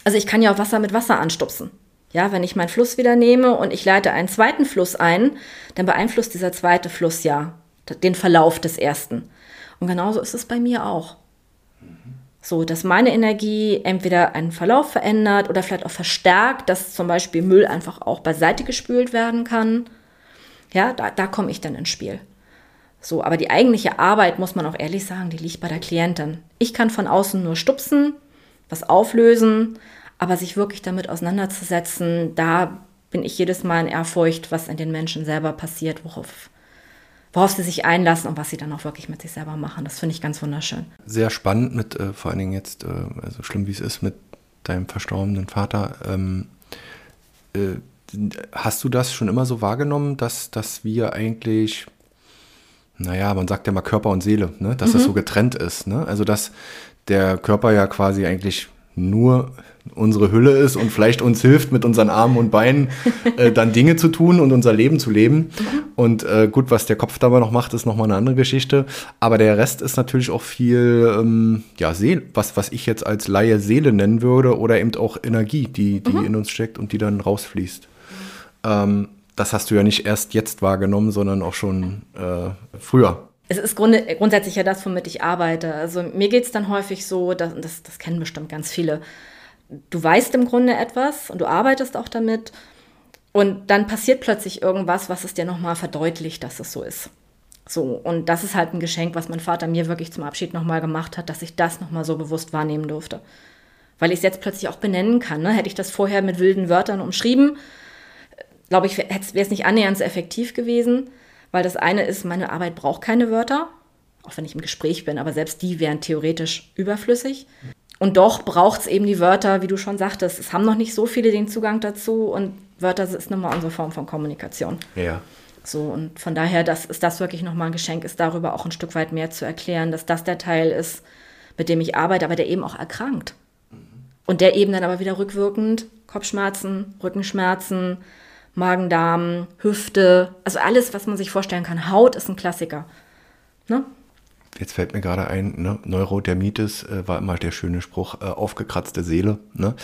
also ich kann ja auch Wasser mit Wasser anstupsen. Ja, wenn ich meinen Fluss wieder nehme und ich leite einen zweiten Fluss ein, dann beeinflusst dieser zweite Fluss ja den Verlauf des ersten. Und genauso ist es bei mir auch. So, dass meine Energie entweder einen Verlauf verändert oder vielleicht auch verstärkt, dass zum Beispiel Müll einfach auch beiseite gespült werden kann. Ja, da, da komme ich dann ins Spiel. So, aber die eigentliche Arbeit, muss man auch ehrlich sagen, die liegt bei der Klientin. Ich kann von außen nur stupsen, was auflösen, aber sich wirklich damit auseinanderzusetzen, da bin ich jedes Mal in Ehrfurcht, was in den Menschen selber passiert, worauf, worauf sie sich einlassen und was sie dann auch wirklich mit sich selber machen. Das finde ich ganz wunderschön. Sehr spannend mit, äh, vor allen Dingen jetzt, äh, also schlimm wie es ist, mit deinem verstorbenen Vater. Ähm, äh, hast du das schon immer so wahrgenommen, dass, dass wir eigentlich, naja, man sagt ja mal Körper und Seele, ne? dass mhm. das so getrennt ist. Ne? Also dass der Körper ja quasi eigentlich nur unsere Hülle ist und vielleicht uns hilft, mit unseren Armen und Beinen äh, dann Dinge zu tun und unser Leben zu leben. Mhm. Und äh, gut, was der Kopf dabei noch macht, ist nochmal eine andere Geschichte. Aber der Rest ist natürlich auch viel, ähm, ja, Seele, was, was ich jetzt als Laie Seele nennen würde oder eben auch Energie, die, die mhm. in uns steckt und die dann rausfließt. Ähm, das hast du ja nicht erst jetzt wahrgenommen, sondern auch schon äh, früher es ist grund grundsätzlich ja das, womit ich arbeite. Also mir geht es dann häufig so, dass, das, das kennen bestimmt ganz viele. Du weißt im Grunde etwas und du arbeitest auch damit und dann passiert plötzlich irgendwas, was es dir nochmal verdeutlicht, dass es so ist. So, und das ist halt ein Geschenk, was mein Vater mir wirklich zum Abschied nochmal gemacht hat, dass ich das nochmal so bewusst wahrnehmen durfte. Weil ich es jetzt plötzlich auch benennen kann. Ne? Hätte ich das vorher mit wilden Wörtern umschrieben, glaube ich, wäre es nicht annähernd so effektiv gewesen. Weil das eine ist, meine Arbeit braucht keine Wörter, auch wenn ich im Gespräch bin, aber selbst die wären theoretisch überflüssig. Und doch braucht es eben die Wörter, wie du schon sagtest. Es haben noch nicht so viele den Zugang dazu und Wörter ist nun mal unsere Form von Kommunikation. Ja. So, und von daher das, ist das wirklich nochmal ein Geschenk, ist darüber auch ein Stück weit mehr zu erklären, dass das der Teil ist, mit dem ich arbeite, aber der eben auch erkrankt. Und der eben dann aber wieder rückwirkend Kopfschmerzen, Rückenschmerzen, Magen-Darm, Hüfte, also alles, was man sich vorstellen kann. Haut ist ein Klassiker. Ne? Jetzt fällt mir gerade ein, ne? Neurodermitis äh, war immer der schöne Spruch, äh, aufgekratzte Seele. Ne?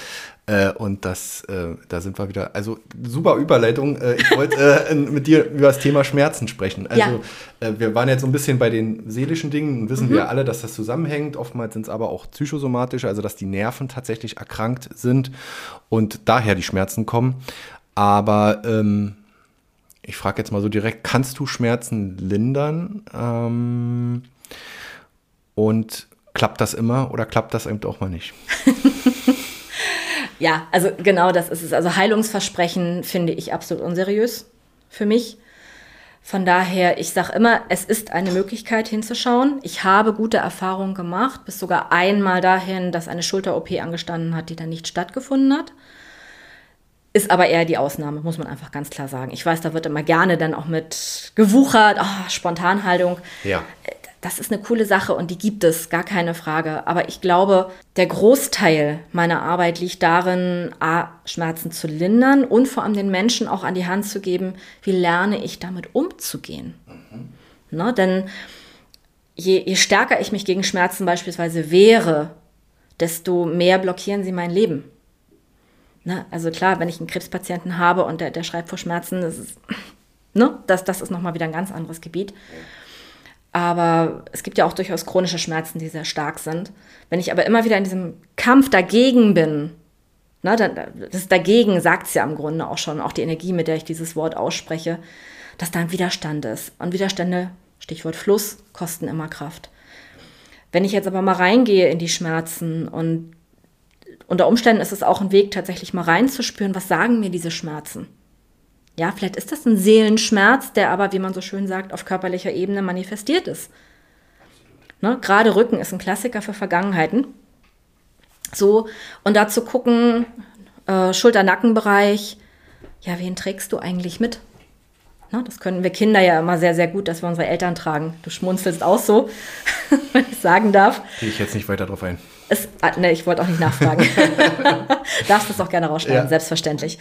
Äh, und das, äh, da sind wir wieder, also super Überleitung. Äh, ich wollte äh, mit dir über das Thema Schmerzen sprechen. Also ja. wir waren jetzt so ein bisschen bei den seelischen Dingen, wissen mhm. wir alle, dass das zusammenhängt. Oftmals sind es aber auch psychosomatische, also dass die Nerven tatsächlich erkrankt sind und daher die Schmerzen kommen. Aber ähm, ich frage jetzt mal so direkt, kannst du Schmerzen lindern? Ähm, und klappt das immer oder klappt das eben auch mal nicht? ja, also genau das ist es. Also Heilungsversprechen finde ich absolut unseriös für mich. Von daher, ich sage immer, es ist eine Möglichkeit hinzuschauen. Ich habe gute Erfahrungen gemacht, bis sogar einmal dahin, dass eine Schulter-OP angestanden hat, die dann nicht stattgefunden hat. Ist aber eher die Ausnahme, muss man einfach ganz klar sagen. Ich weiß, da wird immer gerne dann auch mit gewuchert, oh, Spontanhaltung. Ja. Das ist eine coole Sache und die gibt es, gar keine Frage. Aber ich glaube, der Großteil meiner Arbeit liegt darin, A, Schmerzen zu lindern und vor allem den Menschen auch an die Hand zu geben, wie lerne ich damit umzugehen. Mhm. Ne, denn je, je stärker ich mich gegen Schmerzen beispielsweise wehre, desto mehr blockieren sie mein Leben. Ne? Also klar, wenn ich einen Krebspatienten habe und der, der schreibt vor Schmerzen, das ist, ne? das, das ist nochmal wieder ein ganz anderes Gebiet. Aber es gibt ja auch durchaus chronische Schmerzen, die sehr stark sind. Wenn ich aber immer wieder in diesem Kampf dagegen bin, ne, das dagegen sagt es ja im Grunde auch schon, auch die Energie, mit der ich dieses Wort ausspreche, dass da ein Widerstand ist. Und Widerstände, Stichwort Fluss, kosten immer Kraft. Wenn ich jetzt aber mal reingehe in die Schmerzen und unter Umständen ist es auch ein Weg, tatsächlich mal reinzuspüren, was sagen mir diese Schmerzen. Ja, vielleicht ist das ein Seelenschmerz, der aber, wie man so schön sagt, auf körperlicher Ebene manifestiert ist. Ne? Gerade Rücken ist ein Klassiker für Vergangenheiten. So, und da zu gucken, äh, Schulter-Nackenbereich, ja, wen trägst du eigentlich mit? Ne? Das können wir Kinder ja immer sehr, sehr gut, dass wir unsere Eltern tragen. Du schmunzelst auch so, wenn ich sagen darf. Gehe ich jetzt nicht weiter drauf ein. Es, ah, ne, ich wollte auch nicht nachfragen. Darfst das auch gerne rausschneiden, ja. selbstverständlich.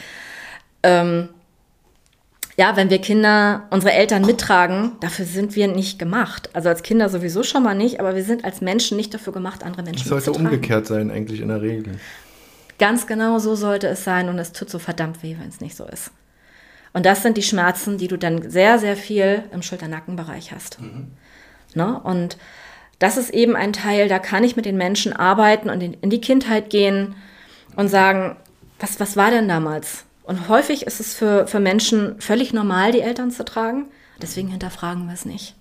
Ähm, ja, wenn wir Kinder, unsere Eltern mittragen, dafür sind wir nicht gemacht. Also als Kinder sowieso schon mal nicht, aber wir sind als Menschen nicht dafür gemacht, andere Menschen zu Das sollte umgekehrt sein, eigentlich in der Regel. Ganz genau so sollte es sein und es tut so verdammt weh, wenn es nicht so ist. Und das sind die Schmerzen, die du dann sehr, sehr viel im Schulter-Nackenbereich hast. Mhm. Ne? Und das ist eben ein Teil, da kann ich mit den Menschen arbeiten und in, die Kindheit gehen und sagen, was, was war denn damals? Und häufig ist es für, für Menschen völlig normal, die Eltern zu tragen. Deswegen hinterfragen wir es nicht.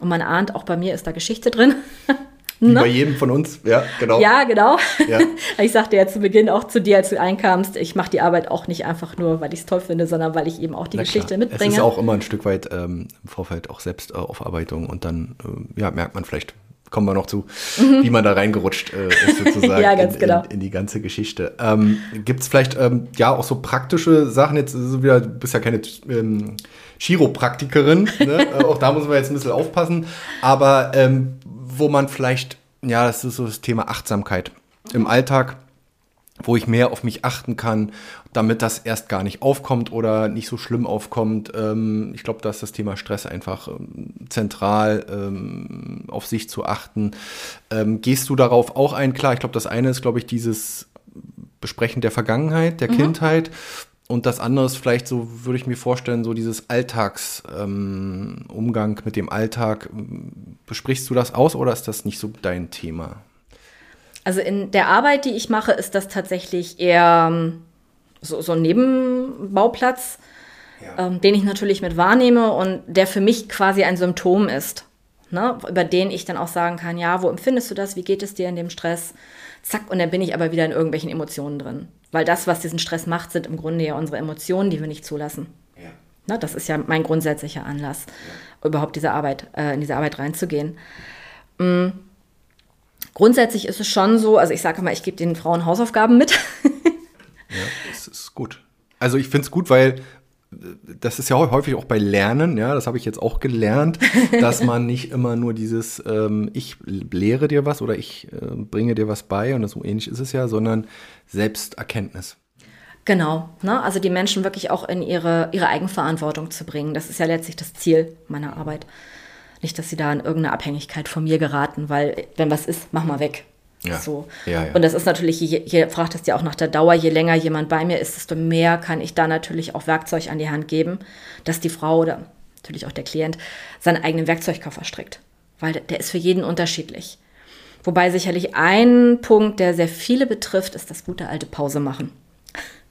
Und man ahnt, auch bei mir ist da Geschichte drin. Wie ne? bei jedem von uns, ja, genau. Ja, genau. Ja. Ich sagte ja zu Beginn auch zu dir, als du einkamst, ich mache die Arbeit auch nicht einfach nur, weil ich es toll finde, sondern weil ich eben auch die Na Geschichte klar. mitbringe. Es ist auch immer ein Stück weit ähm, im Vorfeld auch Selbstaufarbeitung und dann äh, ja, merkt man vielleicht, kommen wir noch zu, mhm. wie man da reingerutscht äh, ist sozusagen ja, ganz in, genau. in, in, die ganze Geschichte. Ähm, Gibt es vielleicht ähm, ja auch so praktische Sachen, jetzt so wieder, du bist ja keine ähm, Chiropraktikerin, ne? Äh, auch da muss man jetzt ein bisschen aufpassen, aber ähm, wo man vielleicht, ja, das ist so das Thema Achtsamkeit im Alltag, wo ich mehr auf mich achten kann, damit das erst gar nicht aufkommt oder nicht so schlimm aufkommt. Ähm, ich glaube, da ist das Thema Stress einfach ähm, zentral, ähm, auf sich zu achten. Gehst du darauf auch ein? Klar, ich glaube, das eine ist, glaube ich, dieses Besprechen der Vergangenheit, der mhm. Kindheit. Und das andere ist vielleicht so, würde ich mir vorstellen, so dieses Alltagsumgang ähm, mit dem Alltag. Besprichst du das aus oder ist das nicht so dein Thema? Also in der Arbeit, die ich mache, ist das tatsächlich eher ähm, so, so ein Nebenbauplatz, ja. ähm, den ich natürlich mit wahrnehme und der für mich quasi ein Symptom ist, ne? über den ich dann auch sagen kann, ja, wo empfindest du das, wie geht es dir in dem Stress? Zack, und dann bin ich aber wieder in irgendwelchen Emotionen drin. Weil das, was diesen Stress macht, sind im Grunde ja unsere Emotionen, die wir nicht zulassen. Ja. Ne, das ist ja mein grundsätzlicher Anlass, ja. überhaupt diese Arbeit, äh, in diese Arbeit reinzugehen. Mhm. Grundsätzlich ist es schon so, also ich sage mal, ich gebe den Frauen Hausaufgaben mit. ja, das ist gut. Also ich finde es gut, weil das ist ja häufig auch bei Lernen, ja, das habe ich jetzt auch gelernt, dass man nicht immer nur dieses ähm, ich lehre dir was oder ich äh, bringe dir was bei und so ähnlich ist es ja, sondern Selbsterkenntnis. Genau, ne? also die Menschen wirklich auch in ihre, ihre Eigenverantwortung zu bringen. Das ist ja letztlich das Ziel meiner Arbeit. Nicht, dass sie da in irgendeine Abhängigkeit von mir geraten, weil wenn was ist, mach mal weg. Ja. So. Ja, ja. Und das ist natürlich, je, je fragt es ja auch nach der Dauer, je länger jemand bei mir ist, desto mehr kann ich da natürlich auch Werkzeug an die Hand geben, dass die Frau oder natürlich auch der Klient seinen eigenen Werkzeugkoffer strickt. Weil der, der ist für jeden unterschiedlich. Wobei sicherlich ein Punkt, der sehr viele betrifft, ist das gute alte Pause machen.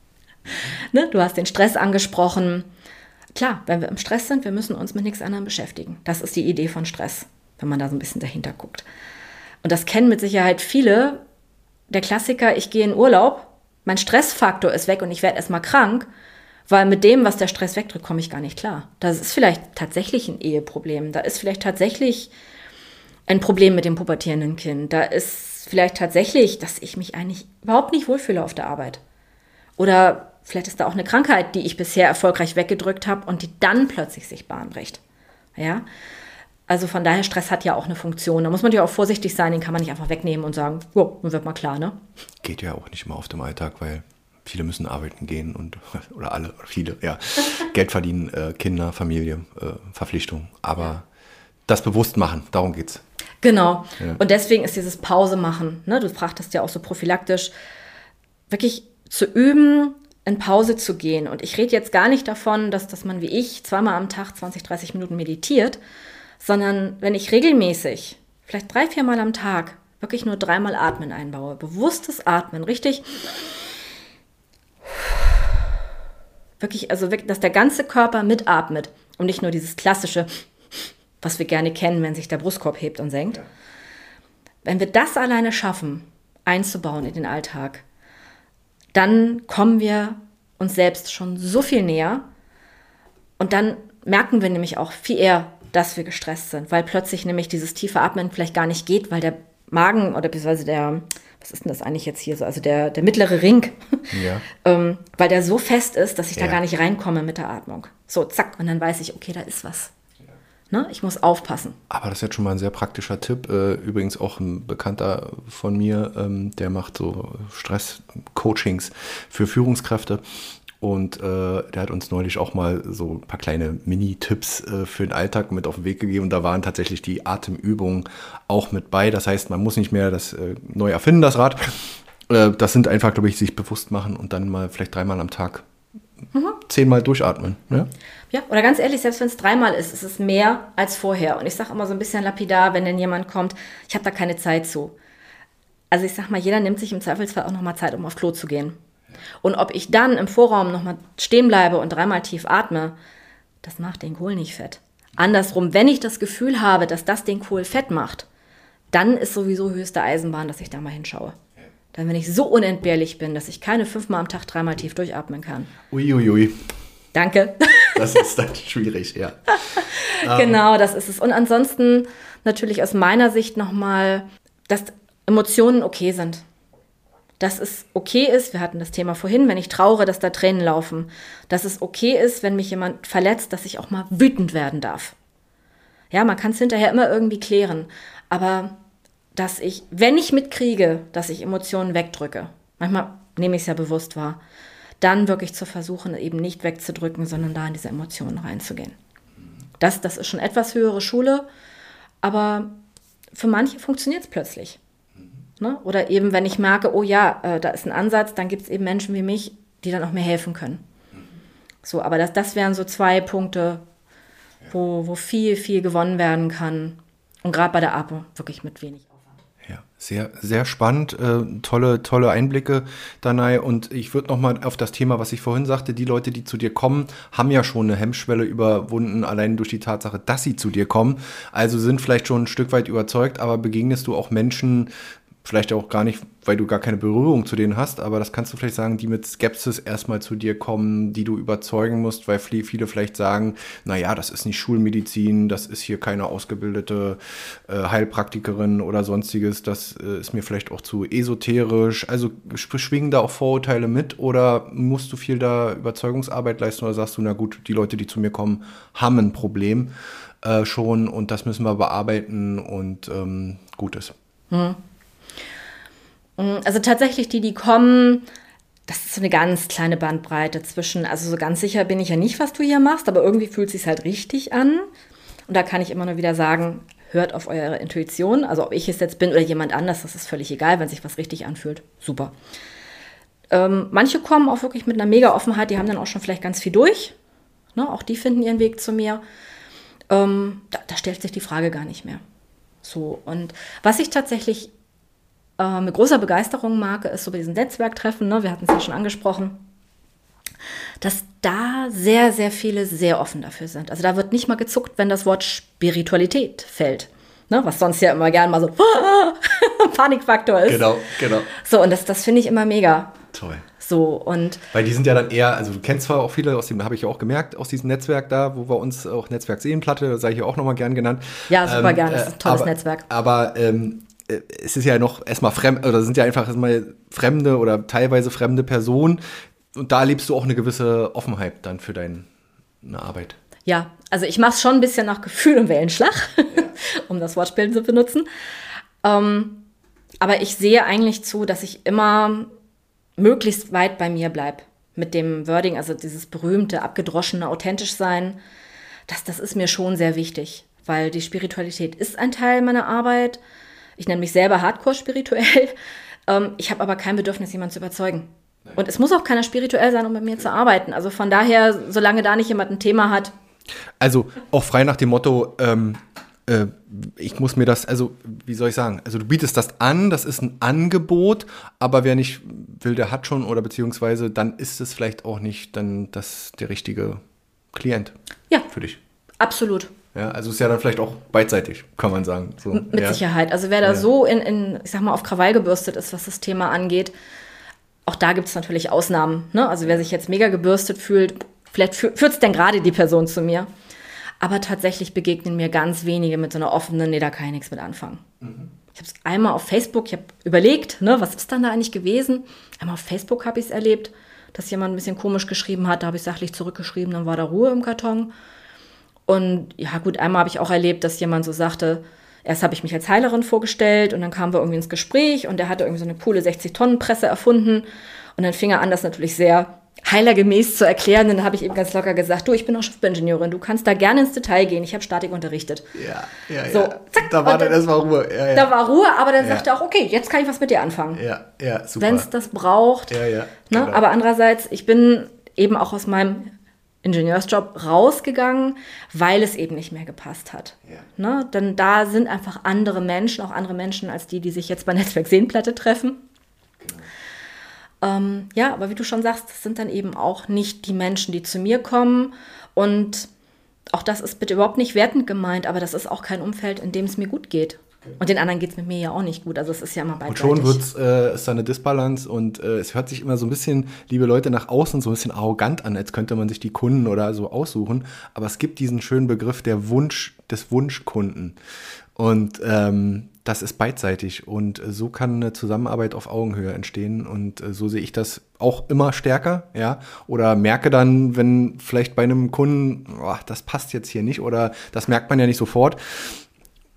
ne? Du hast den Stress angesprochen. Klar, wenn wir im Stress sind, wir müssen uns mit nichts anderem beschäftigen. Das ist die Idee von Stress, wenn man da so ein bisschen dahinter guckt und das kennen mit Sicherheit viele, der Klassiker, ich gehe in Urlaub, mein Stressfaktor ist weg und ich werde erstmal krank, weil mit dem, was der Stress wegdrückt, komme ich gar nicht klar. Das ist vielleicht tatsächlich ein Eheproblem. Da ist vielleicht tatsächlich ein Problem mit dem pubertierenden Kind. Da ist vielleicht tatsächlich, dass ich mich eigentlich überhaupt nicht wohlfühle auf der Arbeit. Oder vielleicht ist da auch eine Krankheit, die ich bisher erfolgreich weggedrückt habe und die dann plötzlich sich Bahn bricht. Ja, also von daher, Stress hat ja auch eine Funktion. Da muss man ja auch vorsichtig sein, den kann man nicht einfach wegnehmen und sagen, jo, dann wird mal klar, ne? Geht ja auch nicht immer auf dem Alltag, weil viele müssen arbeiten gehen und, oder alle, oder viele, ja, Geld verdienen, äh, Kinder, Familie, äh, Verpflichtung. Aber ja. das bewusst machen, darum geht's. Genau. Ja. Und deswegen ist dieses Pause machen, ne, du fragtest ja auch so prophylaktisch, wirklich zu üben, in Pause zu gehen. Und ich rede jetzt gar nicht davon, dass, dass man wie ich zweimal am Tag 20, 30 Minuten meditiert, sondern wenn ich regelmäßig, vielleicht drei, vier Mal am Tag, wirklich nur dreimal Atmen einbaue, bewusstes Atmen, richtig, wirklich, also wirklich, dass der ganze Körper mitatmet und nicht nur dieses klassische, was wir gerne kennen, wenn sich der Brustkorb hebt und senkt. Wenn wir das alleine schaffen, einzubauen in den Alltag, dann kommen wir uns selbst schon so viel näher und dann merken wir nämlich auch viel eher, dass wir gestresst sind, weil plötzlich nämlich dieses tiefe Atmen vielleicht gar nicht geht, weil der Magen oder beziehungsweise der, was ist denn das eigentlich jetzt hier so, also der, der mittlere Ring, ja. ähm, weil der so fest ist, dass ich ja. da gar nicht reinkomme mit der Atmung. So, zack, und dann weiß ich, okay, da ist was. Ne? Ich muss aufpassen. Aber das ist jetzt schon mal ein sehr praktischer Tipp. Äh, übrigens auch ein Bekannter von mir, ähm, der macht so Stress-Coachings für Führungskräfte. Und äh, der hat uns neulich auch mal so ein paar kleine Mini-Tipps äh, für den Alltag mit auf den Weg gegeben. Und da waren tatsächlich die Atemübungen auch mit bei. Das heißt, man muss nicht mehr das äh, neu erfinden, das Rad. Äh, das sind einfach, glaube ich, sich bewusst machen und dann mal vielleicht dreimal am Tag mhm. zehnmal durchatmen. Ja? ja, oder ganz ehrlich, selbst wenn es dreimal ist, ist es mehr als vorher. Und ich sage immer so ein bisschen lapidar, wenn denn jemand kommt, ich habe da keine Zeit zu. Also ich sage mal, jeder nimmt sich im Zweifelsfall auch nochmal Zeit, um auf Klo zu gehen. Und ob ich dann im Vorraum nochmal stehen bleibe und dreimal tief atme, das macht den Kohl nicht fett. Andersrum, wenn ich das Gefühl habe, dass das den Kohl fett macht, dann ist sowieso höchste Eisenbahn, dass ich da mal hinschaue. Dann, wenn ich so unentbehrlich bin, dass ich keine fünfmal am Tag dreimal tief durchatmen kann. Uiuiui. Ui, ui. Danke. Das ist dann schwierig, ja. genau, das ist es. Und ansonsten natürlich aus meiner Sicht nochmal, dass Emotionen okay sind. Dass es okay ist, wir hatten das Thema vorhin, wenn ich trauere, dass da Tränen laufen. Dass es okay ist, wenn mich jemand verletzt, dass ich auch mal wütend werden darf. Ja, man kann es hinterher immer irgendwie klären. Aber dass ich, wenn ich mitkriege, dass ich Emotionen wegdrücke, manchmal nehme ich es ja bewusst wahr, dann wirklich zu versuchen, eben nicht wegzudrücken, sondern da in diese Emotionen reinzugehen. Das, das ist schon etwas höhere Schule, aber für manche funktioniert es plötzlich. Ne? Oder eben, wenn ich merke, oh ja, äh, da ist ein Ansatz, dann gibt es eben Menschen wie mich, die dann auch mir helfen können. So, aber das, das wären so zwei Punkte, wo, wo viel, viel gewonnen werden kann. Und gerade bei der APO wirklich mit wenig. Ja, sehr, sehr spannend. Äh, tolle, tolle Einblicke, Danai. Und ich würde nochmal auf das Thema, was ich vorhin sagte, die Leute, die zu dir kommen, haben ja schon eine Hemmschwelle überwunden, allein durch die Tatsache, dass sie zu dir kommen. Also sind vielleicht schon ein Stück weit überzeugt, aber begegnest du auch Menschen, vielleicht auch gar nicht, weil du gar keine Berührung zu denen hast, aber das kannst du vielleicht sagen, die mit Skepsis erstmal zu dir kommen, die du überzeugen musst, weil viele vielleicht sagen, naja, das ist nicht Schulmedizin, das ist hier keine ausgebildete äh, Heilpraktikerin oder sonstiges, das äh, ist mir vielleicht auch zu esoterisch. Also schwingen da auch Vorurteile mit oder musst du viel da Überzeugungsarbeit leisten oder sagst du, na gut, die Leute, die zu mir kommen, haben ein Problem äh, schon und das müssen wir bearbeiten und ähm, gut ist. Hm. Mm, also tatsächlich die, die kommen, das ist so eine ganz kleine Bandbreite zwischen, also so ganz sicher bin ich ja nicht, was du hier machst, aber irgendwie fühlt es sich halt richtig an. Und da kann ich immer nur wieder sagen, hört auf eure Intuition. Also ob ich es jetzt bin oder jemand anders, das ist völlig egal, wenn sich was richtig anfühlt. Super. Ähm, manche kommen auch wirklich mit einer mega Offenheit, die haben dann auch schon vielleicht ganz viel durch. Ne? Auch die finden ihren Weg zu mir. Ähm, da, da stellt sich die Frage gar nicht mehr. So, und was ich tatsächlich äh, mit großer Begeisterung mag, ist so bei diesen Netzwerktreffen, ne, wir hatten es ja schon angesprochen, dass da sehr, sehr viele sehr offen dafür sind. Also da wird nicht mal gezuckt, wenn das Wort Spiritualität fällt. Ne, was sonst ja immer gern mal so Panikfaktor ist. Genau, genau. So, und das, das finde ich immer mega. Toll. So, und. Weil die sind ja dann eher, also du kennst zwar auch viele aus dem, habe ich ja auch gemerkt, aus diesem Netzwerk da, wo wir uns auch Netzwerk Seenplatte, sei ich ja auch nochmal gern genannt. Ja, super ähm, gern, das ist ein tolles aber, Netzwerk. Aber ähm, äh, es ist ja noch erstmal fremd, oder sind ja einfach erstmal fremde oder teilweise fremde Personen. Und da lebst du auch eine gewisse Offenheit dann für deine Arbeit. Ja, also ich mache es schon ein bisschen nach Gefühl und Wellenschlag, um das Wortspiel zu benutzen. Ähm, aber ich sehe eigentlich zu, dass ich immer möglichst weit bei mir bleibe mit dem Wording, also dieses berühmte, abgedroschene, authentisch sein. Das, das ist mir schon sehr wichtig, weil die Spiritualität ist ein Teil meiner Arbeit. Ich nenne mich selber hardcore spirituell. Ähm, ich habe aber kein Bedürfnis, jemanden zu überzeugen. Und es muss auch keiner spirituell sein, um mit mir zu arbeiten. Also von daher, solange da nicht jemand ein Thema hat. Also auch frei nach dem Motto, ähm, äh, ich muss mir das, also wie soll ich sagen, also du bietest das an, das ist ein Angebot, aber wer nicht will, der hat schon oder beziehungsweise dann ist es vielleicht auch nicht dann das der richtige Klient. Ja. Für dich. Absolut. Ja, also ist ja dann vielleicht auch beidseitig, kann man sagen. So, Mit ja. Sicherheit. Also wer da ja. so in, in, ich sag mal, auf Krawall gebürstet ist, was das Thema angeht, auch da gibt es natürlich Ausnahmen. Ne? Also wer sich jetzt mega gebürstet fühlt, vielleicht führt es denn gerade die Person zu mir. Aber tatsächlich begegnen mir ganz wenige mit so einer offenen, nee, da kann ich nichts mit anfangen. Mhm. Ich habe es einmal auf Facebook, ich habe überlegt, ne, was ist dann da eigentlich gewesen? Einmal auf Facebook habe ich es erlebt, dass jemand ein bisschen komisch geschrieben hat, da habe ich sachlich zurückgeschrieben, dann war da Ruhe im Karton. Und ja, gut, einmal habe ich auch erlebt, dass jemand so sagte, erst habe ich mich als Heilerin vorgestellt und dann kamen wir irgendwie ins Gespräch und er hatte irgendwie so eine coole 60-Tonnen-Presse erfunden. Und dann fing er an, das natürlich sehr heilergemäß zu erklären. Und dann habe ich eben ganz locker gesagt, du, ich bin auch Schiffbauingenieurin, du kannst da gerne ins Detail gehen. Ich habe Statik unterrichtet. Ja, ja, so, ja. Zack, da war dann erstmal Ruhe. Ja, ja. Da war Ruhe, aber dann ja. sagte er auch, okay, jetzt kann ich was mit dir anfangen. Ja, ja, super. Wenn es das braucht. Ja, ja. Ne? Genau. Aber andererseits, ich bin eben auch aus meinem Ingenieursjob rausgegangen, weil es eben nicht mehr gepasst hat. Ja. Ne? Denn da sind einfach andere Menschen, auch andere Menschen als die, die sich jetzt bei Netzwerk Seenplatte treffen. Genau. Ähm, ja, aber wie du schon sagst, das sind dann eben auch nicht die Menschen, die zu mir kommen. Und auch das ist bitte überhaupt nicht wertend gemeint, aber das ist auch kein Umfeld, in dem es mir gut geht. Und den anderen geht es mit mir ja auch nicht gut. Also es ist ja immer beidseitig. Und schon wird's, äh, ist da eine Disbalance und äh, es hört sich immer so ein bisschen, liebe Leute, nach außen so ein bisschen arrogant an, als könnte man sich die Kunden oder so aussuchen. Aber es gibt diesen schönen Begriff der Wunsch, des Wunschkunden. Und ähm, das ist beidseitig und äh, so kann eine Zusammenarbeit auf Augenhöhe entstehen und äh, so sehe ich das auch immer stärker, ja, oder merke dann, wenn vielleicht bei einem Kunden, oh, das passt jetzt hier nicht oder das merkt man ja nicht sofort,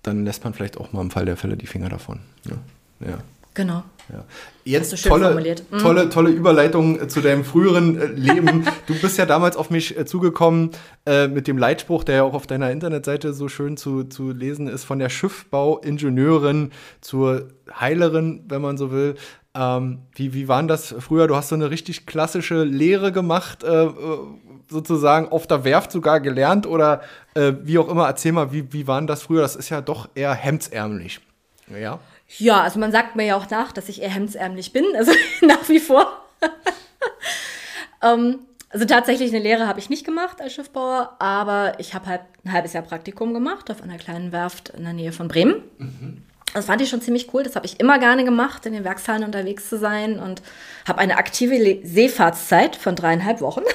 dann lässt man vielleicht auch mal im Fall der Fälle die Finger davon. Ja. ja. Genau. Ja. Jetzt tolle, mhm. tolle, tolle Überleitung äh, zu deinem früheren äh, Leben. du bist ja damals auf mich äh, zugekommen äh, mit dem Leitspruch, der ja auch auf deiner Internetseite so schön zu, zu lesen ist, von der Schiffbauingenieurin zur Heilerin, wenn man so will. Ähm, wie, wie waren das früher? Du hast so eine richtig klassische Lehre gemacht, äh, sozusagen auf der Werft sogar gelernt oder äh, wie auch immer. Erzähl mal, wie, wie waren das früher? Das ist ja doch eher hemdsärmlich. Ja. Ja, also man sagt mir ja auch nach, dass ich eher hemdsärmlich bin, also nach wie vor. ähm, also tatsächlich eine Lehre habe ich nicht gemacht als Schiffbauer, aber ich habe halt ein halbes Jahr Praktikum gemacht auf einer kleinen Werft in der Nähe von Bremen. Mhm. Das fand ich schon ziemlich cool. Das habe ich immer gerne gemacht, in den Werkshallen unterwegs zu sein und habe eine aktive Le Seefahrtszeit von dreieinhalb Wochen.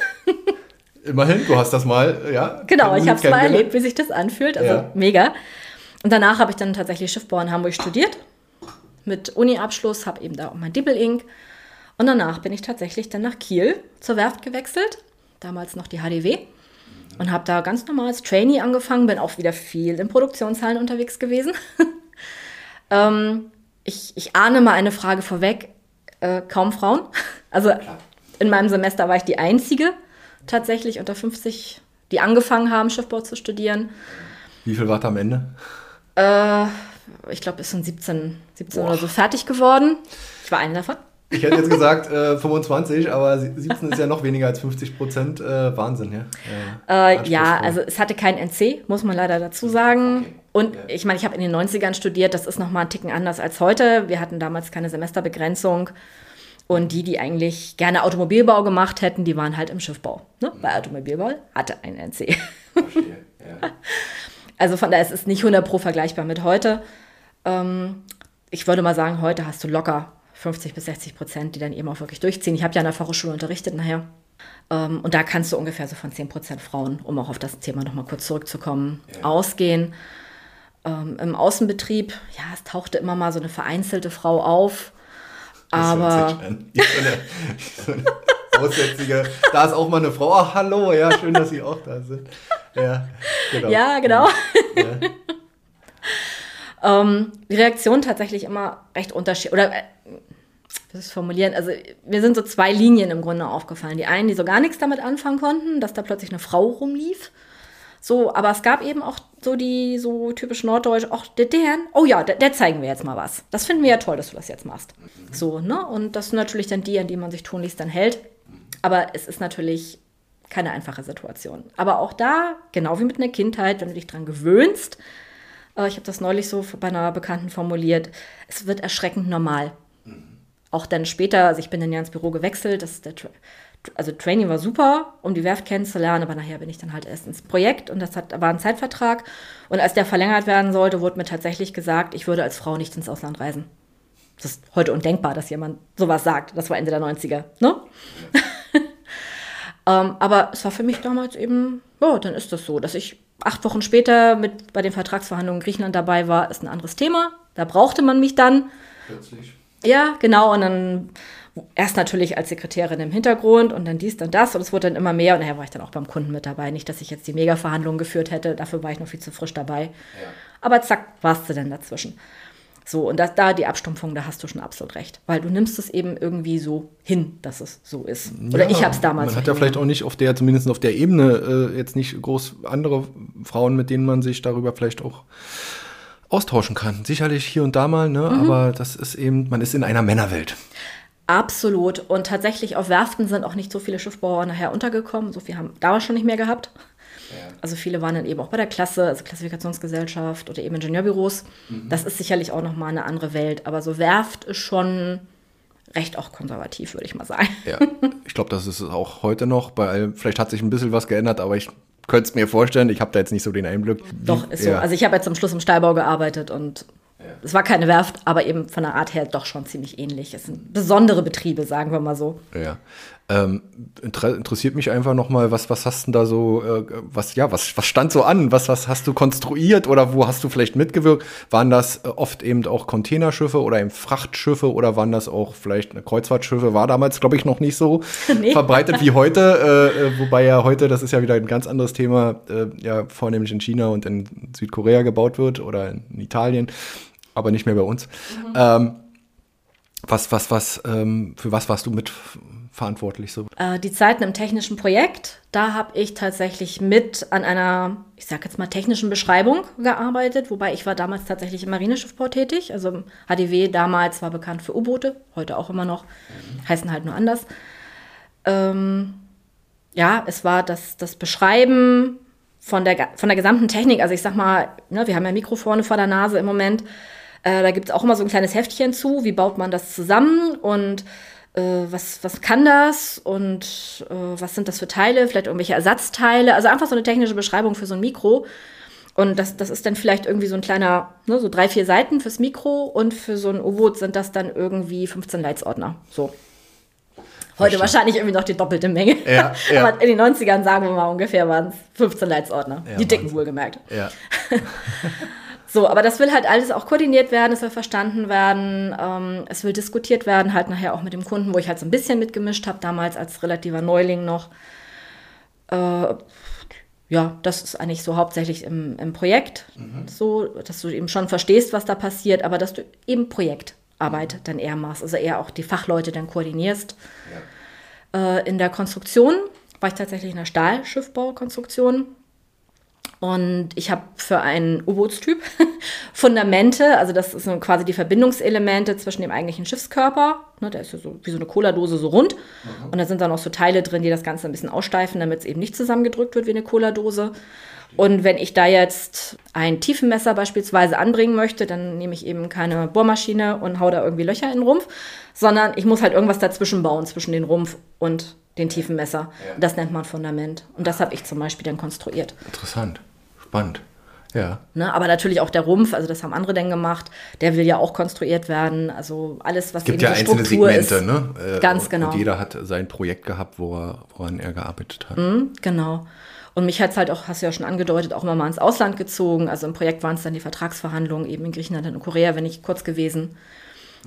Immerhin, du hast das mal, ja. Genau, ich habe es mal erlebt, wie sich das anfühlt. Also ja. mega. Und danach habe ich dann tatsächlich Schiffbau in Hamburg studiert mit Uni-Abschluss, habe eben da auch mein Dippel-Ink. Und danach bin ich tatsächlich dann nach Kiel zur Werft gewechselt, damals noch die HDW. Und habe da ganz normal als Trainee angefangen, bin auch wieder viel in Produktionshallen unterwegs gewesen. ähm, ich, ich ahne mal eine Frage vorweg, äh, kaum Frauen. Also in meinem Semester war ich die Einzige tatsächlich unter 50, die angefangen haben, Schiffbau zu studieren. Wie viel war da am Ende? Äh, ich glaube, es sind 17, 17 oder so fertig geworden. Ich war eine davon. Ich hätte jetzt gesagt äh, 25, aber 17 ist ja noch weniger als 50 Prozent. Äh, Wahnsinn, ja. Äh, ja, also es hatte kein NC, muss man leider dazu sagen. Okay. Und ich meine, ich habe in den 90ern studiert, das ist nochmal ein Ticken anders als heute. Wir hatten damals keine Semesterbegrenzung. Und die, die eigentlich gerne Automobilbau gemacht hätten, die waren halt im Schiffbau. Ne? Weil Automobilbau hatte ein NC. Verstehe, ja. Also von daher ist es nicht 100 pro vergleichbar mit heute. Ähm, ich würde mal sagen, heute hast du locker 50 bis 60 Prozent, die dann eben auch wirklich durchziehen. Ich habe ja an der Fachhochschule unterrichtet nachher. Ähm, und da kannst du ungefähr so von 10 Prozent Frauen, um auch auf das Thema nochmal kurz zurückzukommen, ja. ausgehen. Ähm, Im Außenbetrieb, ja, es tauchte immer mal so eine vereinzelte Frau auf. Aber. So eine, Aussätzige. Da ist auch mal eine Frau. Oh, hallo, ja, schön, dass Sie auch da sind. Ja, genau. Ja, genau. Ja. ähm, die Reaktion tatsächlich immer recht unterschiedlich. Oder äh, wie soll ich formulieren? Also, mir sind so zwei Linien im Grunde aufgefallen. Die einen, die so gar nichts damit anfangen konnten, dass da plötzlich eine Frau rumlief. So, aber es gab eben auch so die so typisch norddeutsch, ach, der, der, oh ja, der, der, zeigen wir jetzt mal was. Das finden wir ja toll, dass du das jetzt machst. So, ne? Und das sind natürlich dann die, an die man sich tunlichst dann hält. Aber es ist natürlich keine einfache Situation. Aber auch da, genau wie mit einer Kindheit, wenn du dich daran gewöhnst, äh, ich habe das neulich so bei einer Bekannten formuliert, es wird erschreckend normal. Mhm. Auch dann später, also ich bin dann ja ins Büro gewechselt, das der Tra also Training war super, um die Werft kennenzulernen, aber nachher bin ich dann halt erst ins Projekt und das hat, war ein Zeitvertrag. Und als der verlängert werden sollte, wurde mir tatsächlich gesagt, ich würde als Frau nicht ins Ausland reisen. Das ist heute undenkbar, dass jemand sowas sagt. Das war Ende der 90er. Ne? Ja. Ähm, aber es war für mich damals eben, ja, dann ist das so, dass ich acht Wochen später mit bei den Vertragsverhandlungen in Griechenland dabei war, ist ein anderes Thema. Da brauchte man mich dann. Plötzlich. Ja, genau. Und dann erst natürlich als Sekretärin im Hintergrund und dann dies, dann das. Und es wurde dann immer mehr. Und daher war ich dann auch beim Kunden mit dabei. Nicht, dass ich jetzt die Mega-Verhandlungen geführt hätte. Dafür war ich noch viel zu frisch dabei. Ja. Aber zack, warst du denn dazwischen. So, und das, da die Abstumpfung, da hast du schon absolut recht. Weil du nimmst es eben irgendwie so hin, dass es so ist. Oder ja, ich habe es damals. Man hat ja vielleicht auch nicht auf der, zumindest auf der Ebene, äh, jetzt nicht groß andere Frauen, mit denen man sich darüber vielleicht auch austauschen kann. Sicherlich hier und da mal, ne? Mhm. aber das ist eben, man ist in einer Männerwelt. Absolut. Und tatsächlich auf Werften sind auch nicht so viele Schiffbauer nachher untergekommen. So viel haben da schon nicht mehr gehabt. Also viele waren dann eben auch bei der Klasse, also Klassifikationsgesellschaft oder eben Ingenieurbüros. Mhm. Das ist sicherlich auch nochmal eine andere Welt. Aber so Werft ist schon recht auch konservativ, würde ich mal sagen. Ja, ich glaube, das ist auch heute noch. Bei, vielleicht hat sich ein bisschen was geändert, aber ich könnte es mir vorstellen. Ich habe da jetzt nicht so den Einblick. Doch, ist so. Also ich habe jetzt am Schluss im Stallbau gearbeitet und Es war keine Werft, aber eben von der Art her doch schon ziemlich ähnlich. Es sind besondere Betriebe, sagen wir mal so. Ja. Ähm, inter interessiert mich einfach nochmal, was, was hast du da so, äh, was, ja, was, was stand so an? Was, was hast du konstruiert oder wo hast du vielleicht mitgewirkt? Waren das äh, oft eben auch Containerschiffe oder eben Frachtschiffe oder waren das auch vielleicht Kreuzfahrtschiffe? War damals, glaube ich, noch nicht so nee. verbreitet wie heute, äh, äh, wobei ja heute, das ist ja wieder ein ganz anderes Thema, äh, ja, vornehmlich in China und in Südkorea gebaut wird oder in Italien, aber nicht mehr bei uns. Mhm. Ähm, was, was, was, ähm, für was warst du mit verantwortlich? So? Äh, die Zeiten im technischen Projekt, da habe ich tatsächlich mit an einer, ich sage jetzt mal, technischen Beschreibung gearbeitet, wobei ich war damals tatsächlich im Marineschiffbau tätig. Also HDW damals war bekannt für U-Boote, heute auch immer noch, mhm. heißen halt nur anders. Ähm, ja, es war das, das Beschreiben von der, von der gesamten Technik. Also ich sag mal, ne, wir haben ja Mikrofone vor der Nase im Moment. Äh, da gibt es auch immer so ein kleines Heftchen zu, wie baut man das zusammen und äh, was, was kann das und äh, was sind das für Teile, vielleicht irgendwelche Ersatzteile. Also einfach so eine technische Beschreibung für so ein Mikro. Und das, das ist dann vielleicht irgendwie so ein kleiner, ne, so drei, vier Seiten fürs Mikro und für so ein U-Boot sind das dann irgendwie 15 Leitsordner. So. Heute Verstehen. wahrscheinlich irgendwie noch die doppelte Menge. Ja, ja. Aber in den 90ern, sagen wir mal ungefähr, waren es 15 Leitsordner. Ja, die dicken wohlgemerkt. Ja. So, aber das will halt alles auch koordiniert werden, es soll verstanden werden, ähm, es will diskutiert werden, halt nachher auch mit dem Kunden, wo ich halt so ein bisschen mitgemischt habe, damals als relativer Neuling noch. Äh, ja, das ist eigentlich so hauptsächlich im, im Projekt mhm. so, dass du eben schon verstehst, was da passiert, aber dass du eben Projektarbeit dann eher machst, also eher auch die Fachleute dann koordinierst. Ja. Äh, in der Konstruktion war ich tatsächlich in der Stahlschiffbaukonstruktion und ich habe für einen U-Bootstyp Fundamente, also das sind quasi die Verbindungselemente zwischen dem eigentlichen Schiffskörper. Ne, der ist ja so wie so eine Cola-Dose so rund. Mhm. Und da sind dann auch so Teile drin, die das Ganze ein bisschen aussteifen, damit es eben nicht zusammengedrückt wird wie eine Cola-Dose. Und wenn ich da jetzt ein Tiefenmesser beispielsweise anbringen möchte, dann nehme ich eben keine Bohrmaschine und hau da irgendwie Löcher in den Rumpf, sondern ich muss halt irgendwas dazwischen bauen, zwischen den Rumpf und den Tiefenmesser. Ja. Das nennt man Fundament. Und das habe ich zum Beispiel dann konstruiert. Interessant. Spannend. Ja. Ne, aber natürlich auch der Rumpf, also das haben andere dann gemacht, der will ja auch konstruiert werden. Also alles, was es gibt ja einzelne Struktur Segmente, ist, ne? Äh, Ganz genau. Und jeder hat sein Projekt gehabt, wo er, woran er gearbeitet hat. Mhm, genau. Und mich hat es halt auch, hast du ja schon angedeutet, auch immer mal ins Ausland gezogen. Also im Projekt waren es dann die Vertragsverhandlungen eben in Griechenland und Korea, wenn ich kurz gewesen.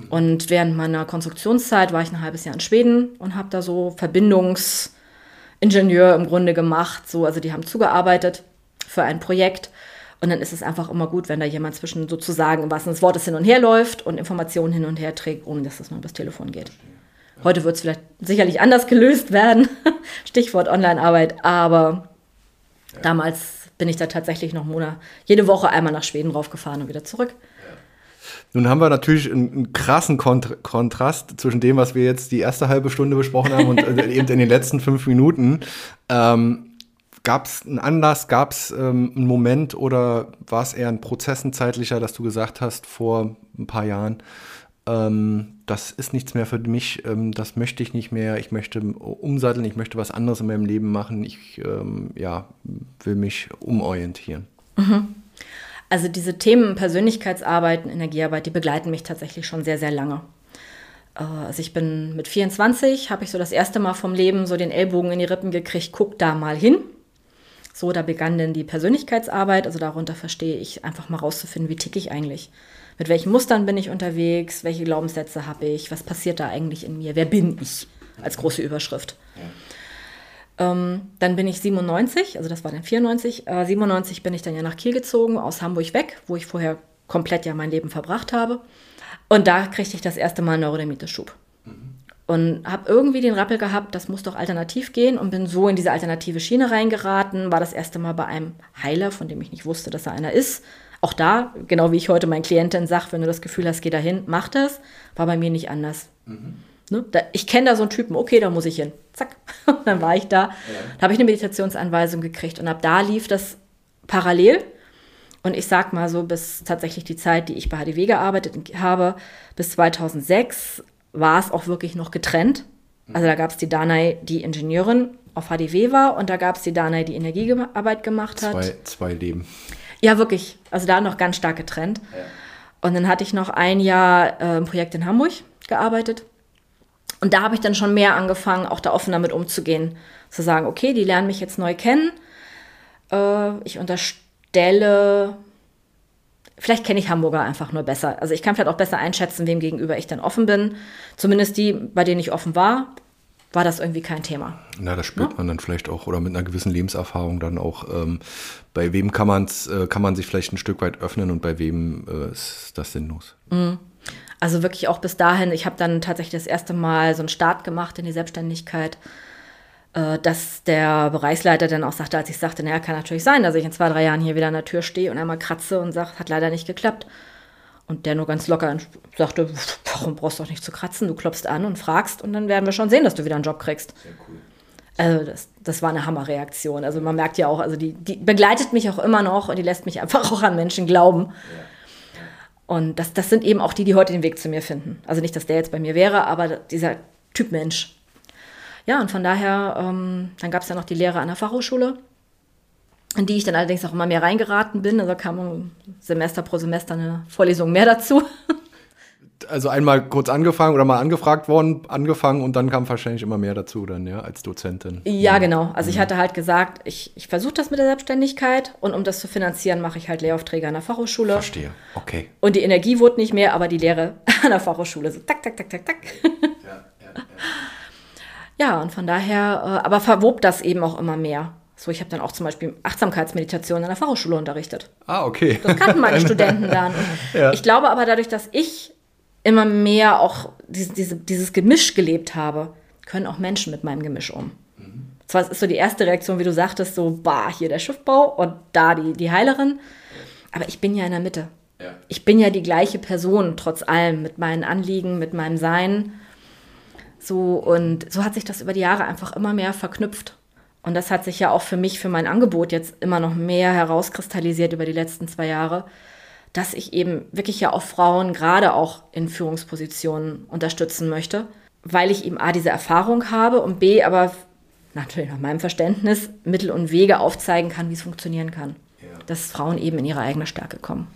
Und während meiner Konstruktionszeit war ich ein halbes Jahr in Schweden und habe da so Verbindungsingenieur im Grunde gemacht. So, also die haben zugearbeitet für ein Projekt. Und dann ist es einfach immer gut, wenn da jemand zwischen sozusagen im wahrsten des Wortes hin und her läuft und Informationen hin und her trägt, ohne dass das nur übers Telefon geht. Heute wird es vielleicht sicherlich anders gelöst werden. Stichwort Online-Arbeit, aber ja. damals bin ich da tatsächlich noch Monat, jede Woche einmal nach Schweden raufgefahren und wieder zurück. Nun haben wir natürlich einen, einen krassen Kont Kontrast zwischen dem, was wir jetzt die erste halbe Stunde besprochen haben und äh, eben in den letzten fünf Minuten. Ähm, Gab es einen Anlass, gab es ähm, einen Moment oder war es eher ein prozessenzeitlicher, dass du gesagt hast vor ein paar Jahren, ähm, das ist nichts mehr für mich, ähm, das möchte ich nicht mehr, ich möchte umsatteln, ich möchte was anderes in meinem Leben machen, ich ähm, ja, will mich umorientieren. Mhm. Also diese Themen Persönlichkeitsarbeit und Energiearbeit, die begleiten mich tatsächlich schon sehr, sehr lange. Äh, also ich bin mit 24, habe ich so das erste Mal vom Leben so den Ellbogen in die Rippen gekriegt, guck da mal hin. So, da begann dann die Persönlichkeitsarbeit. Also darunter verstehe ich einfach mal rauszufinden, wie ticke ich eigentlich. Mit welchen Mustern bin ich unterwegs? Welche Glaubenssätze habe ich? Was passiert da eigentlich in mir? Wer bin ich? Als große Überschrift. Ja. Ähm, dann bin ich 97, also das war dann 94. Äh, 97 bin ich dann ja nach Kiel gezogen, aus Hamburg weg, wo ich vorher komplett ja mein Leben verbracht habe. Und da kriegte ich das erste Mal Neurodermitis-Schub. Mhm und habe irgendwie den Rappel gehabt, das muss doch alternativ gehen und bin so in diese alternative Schiene reingeraten. War das erste Mal bei einem Heiler, von dem ich nicht wusste, dass er einer ist. Auch da, genau wie ich heute meinen Klienten sage, wenn du das Gefühl hast, geh dahin, mach das, war bei mir nicht anders. Mhm. Ne? Da, ich kenne da so einen Typen, okay, da muss ich hin. Zack, dann war ich da. Ja. Da habe ich eine Meditationsanweisung gekriegt und ab da lief das parallel. Und ich sag mal so, bis tatsächlich die Zeit, die ich bei HDW gearbeitet habe, bis 2006 war es auch wirklich noch getrennt. Also da gab es die Danai, die Ingenieurin auf HDW war und da gab es die Danai, die Energiearbeit gemacht hat. Zwei, zwei Leben. Ja, wirklich. Also da noch ganz stark getrennt. Und dann hatte ich noch ein Jahr äh, im Projekt in Hamburg gearbeitet. Und da habe ich dann schon mehr angefangen, auch da offen damit umzugehen. Zu sagen, okay, die lernen mich jetzt neu kennen. Äh, ich unterstelle, vielleicht kenne ich Hamburger einfach nur besser. Also ich kann vielleicht auch besser einschätzen, wem gegenüber ich dann offen bin. Zumindest die, bei denen ich offen war, war das irgendwie kein Thema. Na, das spürt ja? man dann vielleicht auch oder mit einer gewissen Lebenserfahrung dann auch. Ähm, bei wem kann, man's, äh, kann man sich vielleicht ein Stück weit öffnen und bei wem äh, ist das sinnlos? Mhm. Also wirklich auch bis dahin, ich habe dann tatsächlich das erste Mal so einen Start gemacht in die Selbstständigkeit, äh, dass der Bereichsleiter dann auch sagte, als ich sagte, naja, kann natürlich sein, dass ich in zwei, drei Jahren hier wieder an der Tür stehe und einmal kratze und sage, hat leider nicht geklappt. Und der nur ganz locker sagte, warum brauchst du doch nicht zu kratzen? Du klopfst an und fragst und dann werden wir schon sehen, dass du wieder einen Job kriegst. Sehr cool. Also das, das war eine Hammerreaktion. Also man merkt ja auch, also die, die begleitet mich auch immer noch und die lässt mich einfach auch an Menschen glauben. Ja. Und das, das sind eben auch die, die heute den Weg zu mir finden. Also nicht, dass der jetzt bei mir wäre, aber dieser Typ Mensch. Ja, und von daher, ähm, dann gab es ja noch die Lehre an der Fachhochschule in die ich dann allerdings auch immer mehr reingeraten bin. Also kam Semester pro Semester eine Vorlesung mehr dazu. Also einmal kurz angefangen oder mal angefragt worden, angefangen und dann kam wahrscheinlich immer mehr dazu dann, ja, als Dozentin. Ja, genau. Also mhm. ich hatte halt gesagt, ich, ich versuche das mit der Selbstständigkeit und um das zu finanzieren, mache ich halt Lehraufträge an der Fachhochschule. Verstehe, okay. Und die Energie wurde nicht mehr, aber die Lehre an der Fachhochschule so tak, tak, tak, tak, tak. Ja, ja, ja. ja und von daher, äh, aber verwob das eben auch immer mehr. So, ich habe dann auch zum Beispiel Achtsamkeitsmeditation an der Fachhochschule unterrichtet. Ah, okay. Das kannten meine Studenten dann. Ja. Ich glaube aber dadurch, dass ich immer mehr auch diese, diese, dieses Gemisch gelebt habe, können auch Menschen mit meinem Gemisch um. Mhm. Zwar ist so die erste Reaktion, wie du sagtest, so, bah, hier der Schiffbau und da die, die Heilerin. Aber ich bin ja in der Mitte. Ja. Ich bin ja die gleiche Person, trotz allem, mit meinen Anliegen, mit meinem Sein. So, und so hat sich das über die Jahre einfach immer mehr verknüpft. Und das hat sich ja auch für mich, für mein Angebot jetzt immer noch mehr herauskristallisiert über die letzten zwei Jahre, dass ich eben wirklich ja auch Frauen gerade auch in Führungspositionen unterstützen möchte, weil ich eben A, diese Erfahrung habe und B, aber natürlich nach meinem Verständnis Mittel und Wege aufzeigen kann, wie es funktionieren kann. Ja. Dass Frauen eben in ihre eigene Stärke kommen.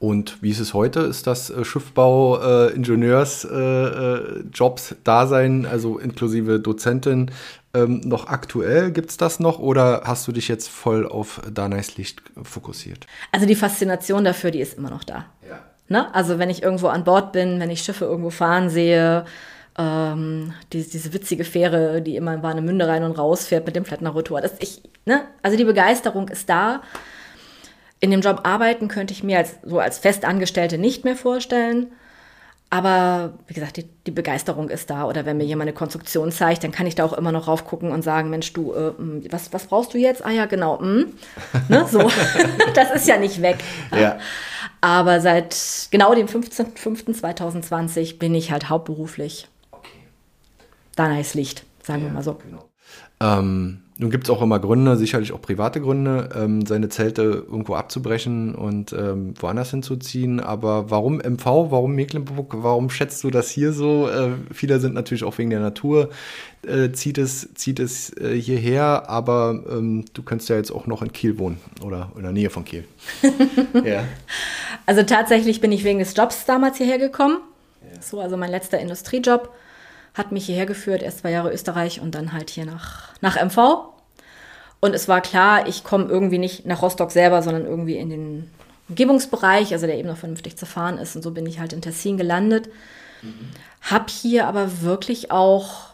Und wie ist es heute? Ist das äh, Schiffbau, äh, Ingenieurs, äh, äh, Dasein, also inklusive Dozentin, ähm, noch aktuell? Gibt es das noch oder hast du dich jetzt voll auf Danais Licht fokussiert? Also die Faszination dafür, die ist immer noch da. Ja. Ne? Also wenn ich irgendwo an Bord bin, wenn ich Schiffe irgendwo fahren sehe, ähm, die, diese witzige Fähre, die immer in Warnemünde rein und raus fährt mit dem Flettner Rotor. Das ich, ne? Also die Begeisterung ist da in dem Job arbeiten könnte ich mir als, so als Festangestellte nicht mehr vorstellen. Aber wie gesagt, die, die, Begeisterung ist da. Oder wenn mir jemand eine Konstruktion zeigt, dann kann ich da auch immer noch raufgucken und sagen, Mensch, du, äh, hm, was, was brauchst du jetzt? Ah ja, genau. Hm. Ne, so. das ist ja nicht weg. Ja. Aber seit genau dem 15.05.2020 bin ich halt hauptberuflich. Okay. Da ist Licht, sagen ja, wir mal so. Genau. Ähm, nun gibt es auch immer Gründe, sicherlich auch private Gründe, ähm, seine Zelte irgendwo abzubrechen und ähm, woanders hinzuziehen. Aber warum MV, warum Mecklenburg, warum schätzt du das hier so? Äh, viele sind natürlich auch wegen der Natur, äh, zieht es, zieht es äh, hierher, aber ähm, du könntest ja jetzt auch noch in Kiel wohnen oder in der Nähe von Kiel. ja. Also tatsächlich bin ich wegen des Jobs damals hierher gekommen. Ja. So, also mein letzter Industriejob hat mich hierher geführt, erst zwei Jahre Österreich und dann halt hier nach, nach MV. Und es war klar, ich komme irgendwie nicht nach Rostock selber, sondern irgendwie in den Umgebungsbereich, also der eben noch vernünftig zu fahren ist. Und so bin ich halt in Tessin gelandet. Mhm. Hab hier aber wirklich auch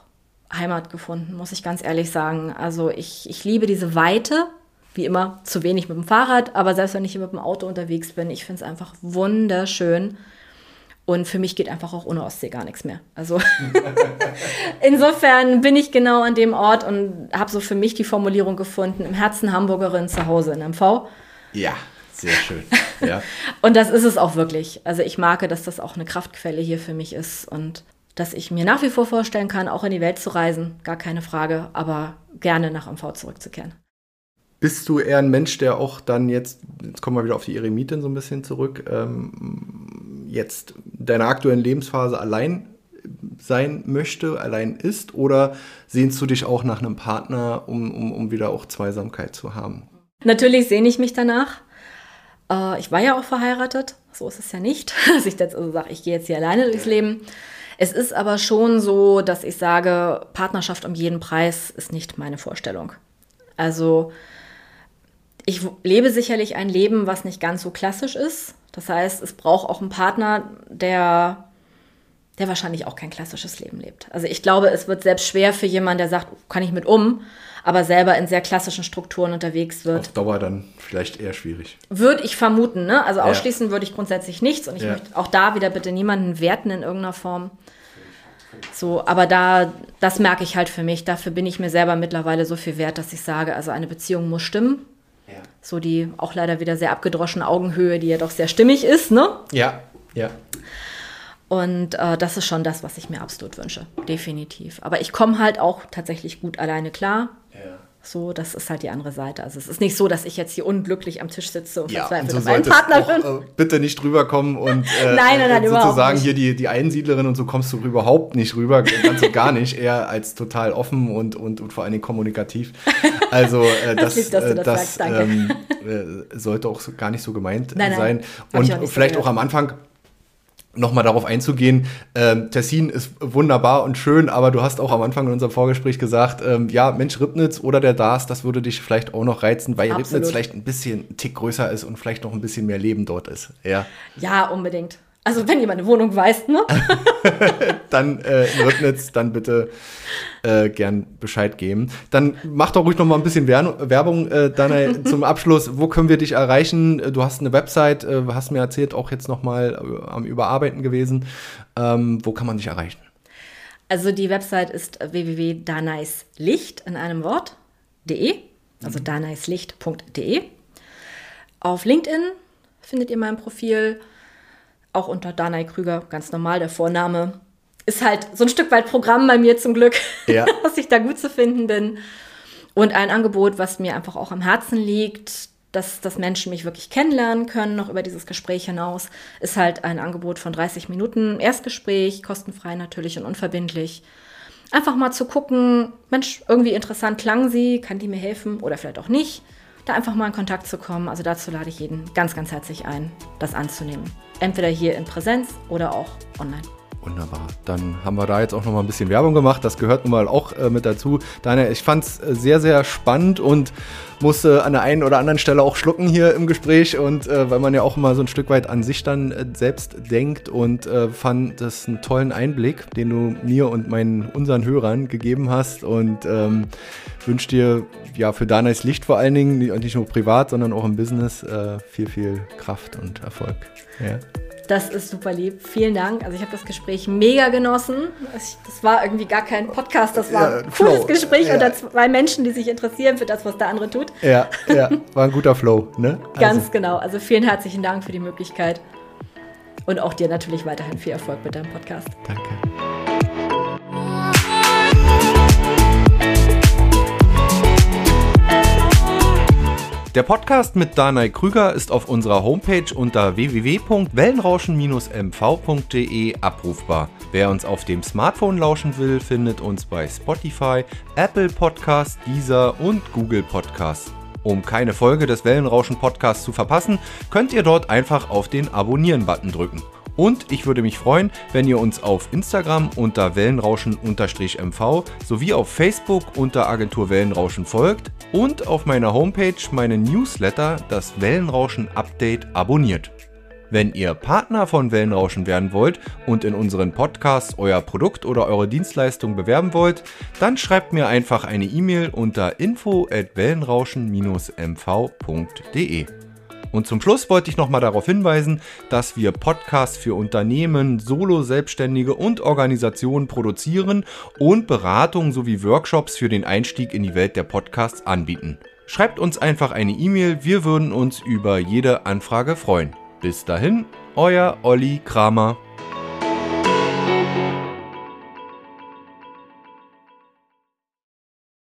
Heimat gefunden, muss ich ganz ehrlich sagen. Also ich, ich liebe diese Weite, wie immer zu wenig mit dem Fahrrad, aber selbst wenn ich hier mit dem Auto unterwegs bin, ich finde es einfach wunderschön. Und für mich geht einfach auch ohne Ostsee gar nichts mehr. Also insofern bin ich genau an dem Ort und habe so für mich die Formulierung gefunden, im Herzen Hamburgerin zu Hause in MV. Ja, sehr schön. Ja. und das ist es auch wirklich. Also ich mag, dass das auch eine Kraftquelle hier für mich ist und dass ich mir nach wie vor vorstellen kann, auch in die Welt zu reisen, gar keine Frage, aber gerne nach MV zurückzukehren. Bist du eher ein Mensch, der auch dann jetzt, jetzt kommen wir wieder auf die Eremitin so ein bisschen zurück, ähm, jetzt deiner aktuellen Lebensphase allein sein möchte, allein ist? Oder sehnst du dich auch nach einem Partner, um, um, um wieder auch Zweisamkeit zu haben? Natürlich sehne ich mich danach. Äh, ich war ja auch verheiratet So ist es ja nicht, dass ich jetzt also sage, ich gehe jetzt hier alleine durchs Leben. Es ist aber schon so, dass ich sage, Partnerschaft um jeden Preis ist nicht meine Vorstellung. Also ich lebe sicherlich ein Leben, was nicht ganz so klassisch ist. Das heißt, es braucht auch einen Partner, der, der wahrscheinlich auch kein klassisches Leben lebt. Also ich glaube, es wird selbst schwer für jemanden, der sagt, kann ich mit um, aber selber in sehr klassischen Strukturen unterwegs wird. Auf Dauer dann vielleicht eher schwierig. Würde ich vermuten, ne? Also ausschließen ja. würde ich grundsätzlich nichts und ich ja. möchte auch da wieder bitte niemanden werten in irgendeiner Form. So, aber da, das merke ich halt für mich. Dafür bin ich mir selber mittlerweile so viel wert, dass ich sage, also eine Beziehung muss stimmen. Ja. So die auch leider wieder sehr abgedroschene Augenhöhe, die ja doch sehr stimmig ist, ne? Ja, ja. Und äh, das ist schon das, was ich mir absolut wünsche, definitiv. Aber ich komme halt auch tatsächlich gut alleine klar. So, das ist halt die andere Seite. Also es ist nicht so, dass ich jetzt hier unglücklich am Tisch sitze und ja, verzweifelt so auf Partner bin. Äh, bitte nicht drüber kommen und äh, nein, nein, nein, sozusagen hier die, die Einsiedlerin und so kommst du überhaupt nicht rüber, ganz und gar nicht, eher als total offen und, und, und vor allen Dingen kommunikativ. Also äh, das, lieb, das, das, das ähm, äh, sollte auch gar nicht so gemeint nein, sein. und vielleicht auch am Anfang nochmal darauf einzugehen, ähm, Tessin ist wunderbar und schön, aber du hast auch am Anfang in unserem Vorgespräch gesagt, ähm, ja, Mensch, Ribnitz oder der Dars, das würde dich vielleicht auch noch reizen, weil Absolut. Ribnitz vielleicht ein bisschen ein Tick größer ist und vielleicht noch ein bisschen mehr Leben dort ist. Ja, ja unbedingt. Also wenn jemand eine Wohnung weiß, ne? dann äh, in Ribnitz, dann bitte äh, gern Bescheid geben. Dann mach doch ruhig noch mal ein bisschen Werbung, äh, Dana, zum Abschluss. Wo können wir dich erreichen? Du hast eine Website, äh, hast mir erzählt, auch jetzt noch mal äh, am Überarbeiten gewesen. Ähm, wo kann man dich erreichen? Also die Website ist www.daneislicht in einem Wort.de, also mhm. daneislicht.de. Auf LinkedIn findet ihr mein Profil auch unter Danai Krüger, ganz normal der Vorname. Ist halt so ein Stück weit Programm bei mir zum Glück, ja. dass ich da gut zu finden bin. Und ein Angebot, was mir einfach auch am Herzen liegt, dass, dass Menschen mich wirklich kennenlernen können, noch über dieses Gespräch hinaus, ist halt ein Angebot von 30 Minuten Erstgespräch, kostenfrei natürlich und unverbindlich. Einfach mal zu gucken, Mensch, irgendwie interessant klang sie, kann die mir helfen oder vielleicht auch nicht da einfach mal in Kontakt zu kommen. Also dazu lade ich jeden ganz, ganz herzlich ein, das anzunehmen. Entweder hier in Präsenz oder auch online. Wunderbar. Dann haben wir da jetzt auch noch mal ein bisschen Werbung gemacht. Das gehört nun mal auch äh, mit dazu. Daniel, ich fand es äh, sehr, sehr spannend und musste an der einen oder anderen Stelle auch schlucken hier im Gespräch und äh, weil man ja auch immer so ein Stück weit an sich dann äh, selbst denkt und äh, fand das einen tollen Einblick, den du mir und meinen unseren Hörern gegeben hast und ähm, wünsche dir ja für Danas Licht vor allen Dingen nicht nur privat, sondern auch im Business äh, viel, viel Kraft und Erfolg. Ja. Das ist super lieb. Vielen Dank. Also ich habe das Gespräch mega genossen. Das war irgendwie gar kein Podcast, das war ja, ein cooles Flow. Gespräch ja. unter zwei Menschen, die sich interessieren für das, was der andere tut. Ja, ja, war ein guter Flow, ne? Ganz also. genau. Also vielen herzlichen Dank für die Möglichkeit. Und auch dir natürlich weiterhin viel Erfolg mit deinem Podcast. Danke. Der Podcast mit Danai Krüger ist auf unserer Homepage unter www.wellenrauschen-mv.de abrufbar. Wer uns auf dem Smartphone lauschen will, findet uns bei Spotify, Apple Podcasts, Deezer und Google Podcasts. Um keine Folge des Wellenrauschen Podcasts zu verpassen, könnt ihr dort einfach auf den Abonnieren-Button drücken. Und ich würde mich freuen, wenn ihr uns auf Instagram unter Wellenrauschen-MV sowie auf Facebook unter Agentur Wellenrauschen folgt und auf meiner Homepage meinen Newsletter, das Wellenrauschen Update, abonniert. Wenn ihr Partner von Wellenrauschen werden wollt und in unseren Podcasts euer Produkt oder eure Dienstleistung bewerben wollt, dann schreibt mir einfach eine E-Mail unter info at wellenrauschen-mv.de. Und zum Schluss wollte ich nochmal darauf hinweisen, dass wir Podcasts für Unternehmen, Solo-Selbstständige und Organisationen produzieren und Beratungen sowie Workshops für den Einstieg in die Welt der Podcasts anbieten. Schreibt uns einfach eine E-Mail, wir würden uns über jede Anfrage freuen. Bis dahin, euer Olli Kramer.